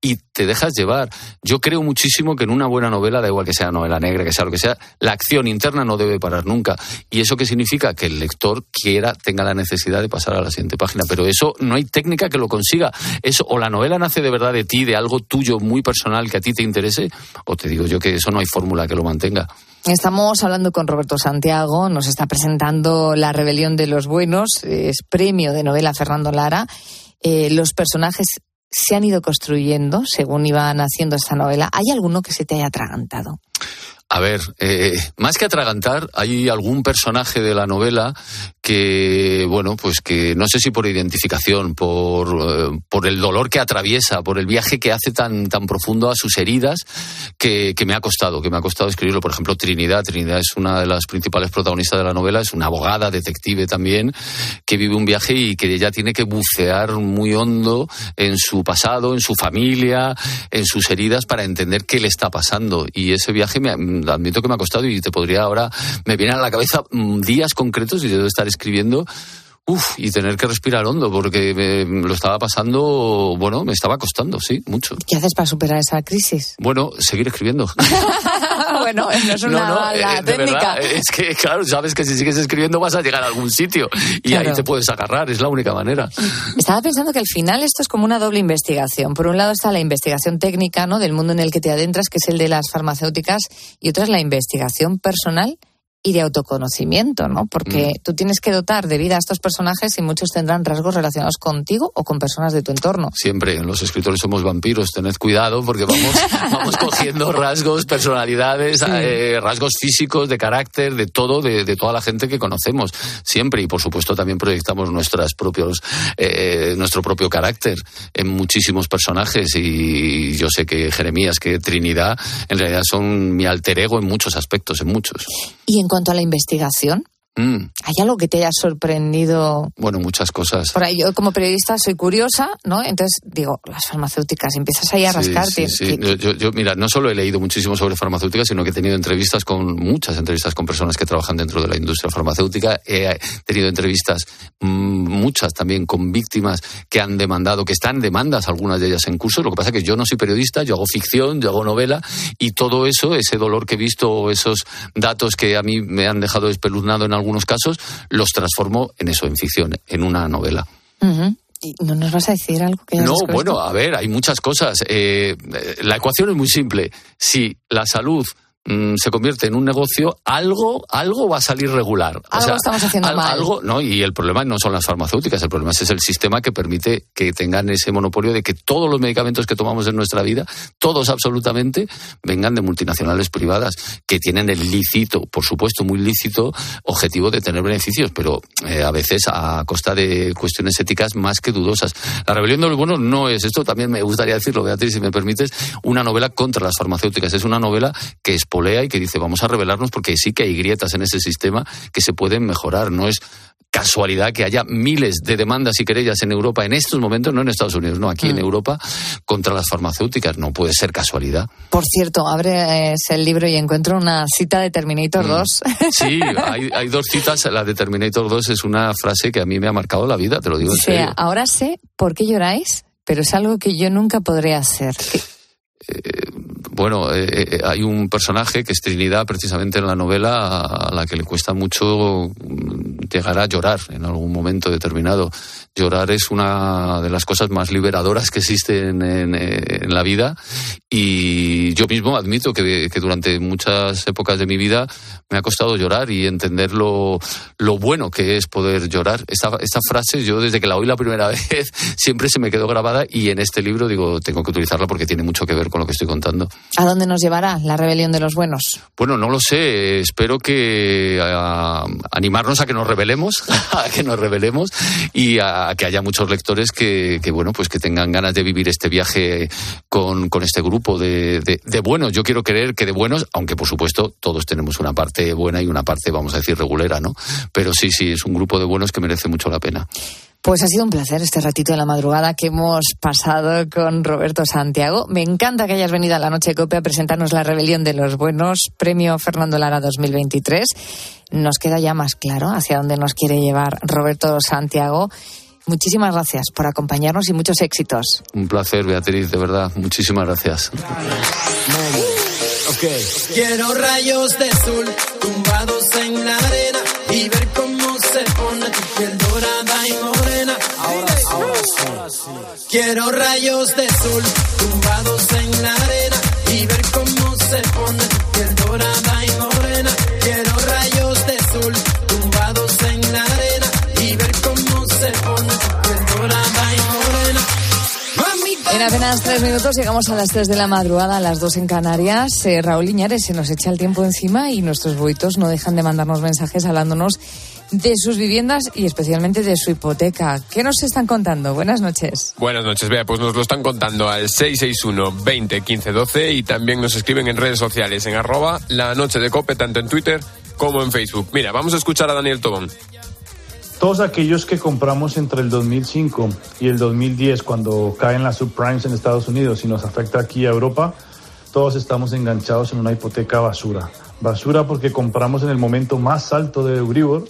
y te dejas llevar. Yo creo muchísimo que en una buena novela, da igual que sea novela negra, que sea lo que sea, la acción interna no debe parar nunca. ¿Y eso qué significa? Que el lector quiera, tenga la necesidad de pasar a la siguiente página. Pero eso no hay técnica que lo consiga. Eso, o la novela nace de verdad de ti, de algo tuyo muy personal que a ti te interese, o te digo yo que eso no hay fórmula que lo mantenga. Estamos hablando con Roberto Santiago, nos está presentando La rebelión de los buenos, es premio de novela Fernando Lara. Eh, los personajes se han ido construyendo según iban haciendo esta novela. ¿Hay alguno que se te haya atragantado? A ver, eh, más que atragantar, hay algún personaje de la novela que, bueno, pues que no sé si por identificación, por, eh, por el dolor que atraviesa, por el viaje que hace tan, tan profundo a sus heridas, que, que me ha costado, que me ha costado escribirlo. Por ejemplo, Trinidad. Trinidad es una de las principales protagonistas de la novela, es una abogada, detective también, que vive un viaje y que ella tiene que bucear muy hondo en su pasado, en su familia, en sus heridas para entender qué le está pasando. Y ese viaje me, admito que me ha costado y te podría ahora, me vienen a la cabeza mm, días concretos y debo estar. Uf, y tener que respirar hondo, porque me- lo estaba pasando, bueno, me estaba costando, sí, mucho. ¿Qué haces para superar esa crisis? Bueno, seguir escribiendo. [laughs] [laughs] bueno, no es una mala eh, de técnica. verdad, es que, claro, sabes que si sigues escribiendo vas a llegar a algún sitio y Claro. ahí te puedes agarrar, es la única manera. Estaba pensando que al final esto es como una doble investigación. Por un lado está la investigación técnica, ¿no? Del mundo en el que te adentras, que es el de las farmacéuticas, y otra es la investigación personal y de autoconocimiento, ¿no? Porque Mm. tú tienes que dotar de vida a estos personajes y muchos tendrán rasgos relacionados contigo o con personas de tu entorno. Siempre los escritores somos vampiros, tened cuidado porque vamos, [laughs] vamos cogiendo rasgos, personalidades, eh, rasgos físicos, de carácter, de todo, de, de toda la gente que conocemos. Siempre, y por supuesto también proyectamos nuestras propios, eh, nuestro propio carácter en muchísimos personajes. Y yo sé que Jeremías, que Trinidad, en realidad son mi alter ego en muchos aspectos, en muchos. Y en cuanto a la investigación, Mm, ¿hay algo que te haya sorprendido? bueno, muchas cosas. Por ahí, yo como periodista soy curiosa, ¿no? Entonces digo, las farmacéuticas, empiezas ahí a Sí, rascarte. sí, sí. Yo, yo- yo, mira, no solo he leído muchísimo sobre farmacéuticas, sino que he tenido entrevistas con muchas entrevistas con personas que trabajan dentro de la industria farmacéutica. He tenido entrevistas, mm, muchas también, con víctimas que han demandado, que están demandas, algunas de ellas en curso. Lo que pasa es que yo no soy periodista, yo hago ficción, yo hago novela, y todo eso, ese dolor que he visto, esos datos que a mí me han dejado espeluznado en algunos casos, los transformo en eso, en ficción, en una novela. Ujú. ¿Y ¿No nos vas a decir algo que No, bueno, a ver, hay muchas cosas. Eh, la ecuación es muy simple. Si la salud mm, se convierte en un negocio, algo, algo va a salir regular. Algo estamos haciendo mal. Algo, no, y el problema no son las farmacéuticas, el problema es el sistema que permite que tengan ese monopolio de que todos los medicamentos que tomamos en nuestra vida, todos absolutamente, vengan de multinacionales privadas que tienen el lícito, por supuesto, muy lícito objetivo de tener beneficios, pero eh, a veces a costa de cuestiones éticas más que dudosas. La rebelión de los buenos no es, esto también me gustaría decirlo, Beatriz, si me permites, una novela contra las farmacéuticas. Es una novela que espolea y que dice, vamos a rebelarnos porque sí que hay grietas en ese sistema que se pueden mejorar. No es casualidad que haya miles de demandas y querellas en Europa en estos momentos, no en Estados Unidos, no, aquí en Mm. Europa, contra las farmacéuticas. No puede ser casualidad. Por cierto, abres el libro y encuentro una cita de Terminator Mm. 2. [laughs] Sí, hay, hay dos citas. La de Terminator 2 es una frase que a mí me ha marcado la vida, te lo digo O en serio. sea, ahora sé por qué lloráis, pero es algo que yo nunca podré hacer. Bueno, [laughs] eh, eh, hay un personaje que es Trinidad, precisamente en la novela, a la que le cuesta mucho mm, llegar a llorar en algún momento determinado. Llorar es una de las cosas más liberadoras que existen en, en la vida y yo mismo admito que, que durante muchas épocas de mi vida me ha costado llorar y entender lo, lo bueno que es poder llorar. Esta, esta frase yo desde que la oí la primera [laughs] vez siempre se me quedó grabada y en este libro digo tengo que utilizarla porque tiene mucho que ver con lo que estoy contando. ¿A dónde nos llevará la rebelión de los buenos? Bueno, no lo sé. Espero que a, animarnos a que nos rebelemos, [laughs] a que nos rebelemos y a que haya muchos lectores que, bueno, pues que tengan ganas de vivir este viaje con, con este grupo de, de, de, buenos. Yo quiero creer que de buenos, aunque por supuesto todos tenemos una parte buena y una parte, vamos a decir, regulera, ¿no? Pero sí, sí, es un grupo de buenos que merece mucho la pena. Pues ha sido un placer este ratito de la madrugada que hemos pasado con Roberto Santiago. Me encanta que hayas venido a la Noche Cope a presentarnos la rebelión de los buenos, premio Fernando Lara 2023. Nos queda ya más claro hacia dónde nos quiere llevar Roberto Santiago. Muchísimas gracias por acompañarnos y muchos éxitos. Un placer, Beatriz, de verdad. Muchísimas gracias. Okay. Quiero rayos de sol tumbados en la arena y ver cómo se pone tu piel dorada y morena. Ahora, ahora sí. Quiero rayos de sol tumbados en la arena y ver cómo se pone tu piel dorada En apenas tres minutos llegamos a las tres de la madrugada, a las dos en Canarias. Eh, Raúl Iñares se nos echa el tiempo encima y nuestros buitos no dejan de mandarnos mensajes hablándonos de sus viviendas y especialmente de su hipoteca. ¿Qué nos están contando? Buenas noches. Buenas noches, Bea. Pues nos lo están contando al 661 20 15 12 y también nos escriben en redes sociales en arroba la noche de cope, tanto en Twitter como en Facebook. Mira, vamos a escuchar a Daniel Tobón. Todos aquellos que compramos entre el 2005 y el 2010, cuando caen las subprimes en Estados Unidos y nos afecta aquí a Europa, todos estamos enganchados en una hipoteca basura. Basura porque compramos en el momento más alto de Euribor,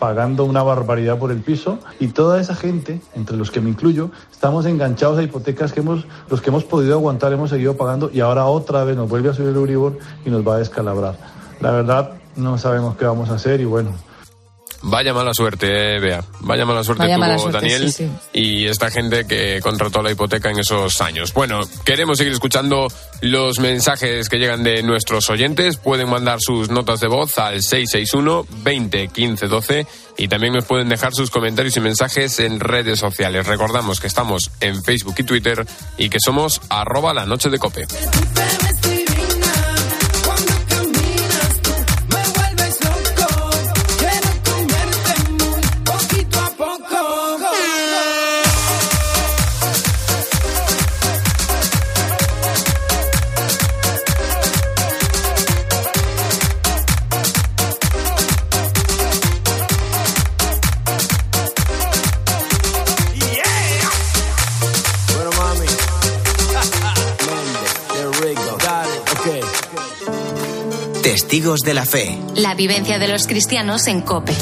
pagando una barbaridad por el piso y toda esa gente, entre los que me incluyo, estamos enganchados a hipotecas que hemos, los que hemos podido aguantar hemos seguido pagando y ahora otra vez nos vuelve a subir el Euribor y nos va a descalabrar. La verdad, no sabemos qué vamos a hacer y bueno, Vaya mala suerte, eh, Bea. Vaya mala suerte Vaya tuvo mala suerte, Daniel sí, sí. y esta gente que contrató la hipoteca en esos años. Bueno, queremos seguir escuchando los mensajes que llegan de nuestros oyentes. Pueden mandar sus notas de voz al 661 20 15 12 y también nos pueden dejar sus comentarios y mensajes en redes sociales. Recordamos que estamos en Facebook y Twitter y que somos arroba la noche de cope. Testigos de la fe. La vivencia de los cristianos en COPE.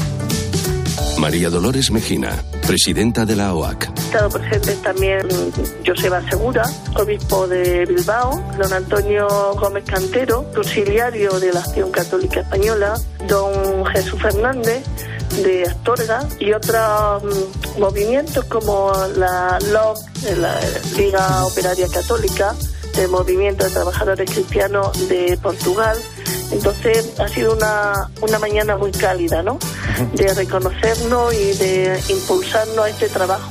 María Dolores Mejina, presidenta de la OAC. estado presente también Joseba Segura, obispo de Bilbao, don Antonio Gómez Cantero, auxiliario de la Acción Católica Española, don Jesús Fernández de Astorga y otros mm, movimientos como la LOC, la Liga Operaria Católica, el Movimiento de Trabajadores Cristianos de Portugal. Entonces ha sido una, una mañana muy cálida, ¿no? De reconocernos y de impulsarnos a este trabajo.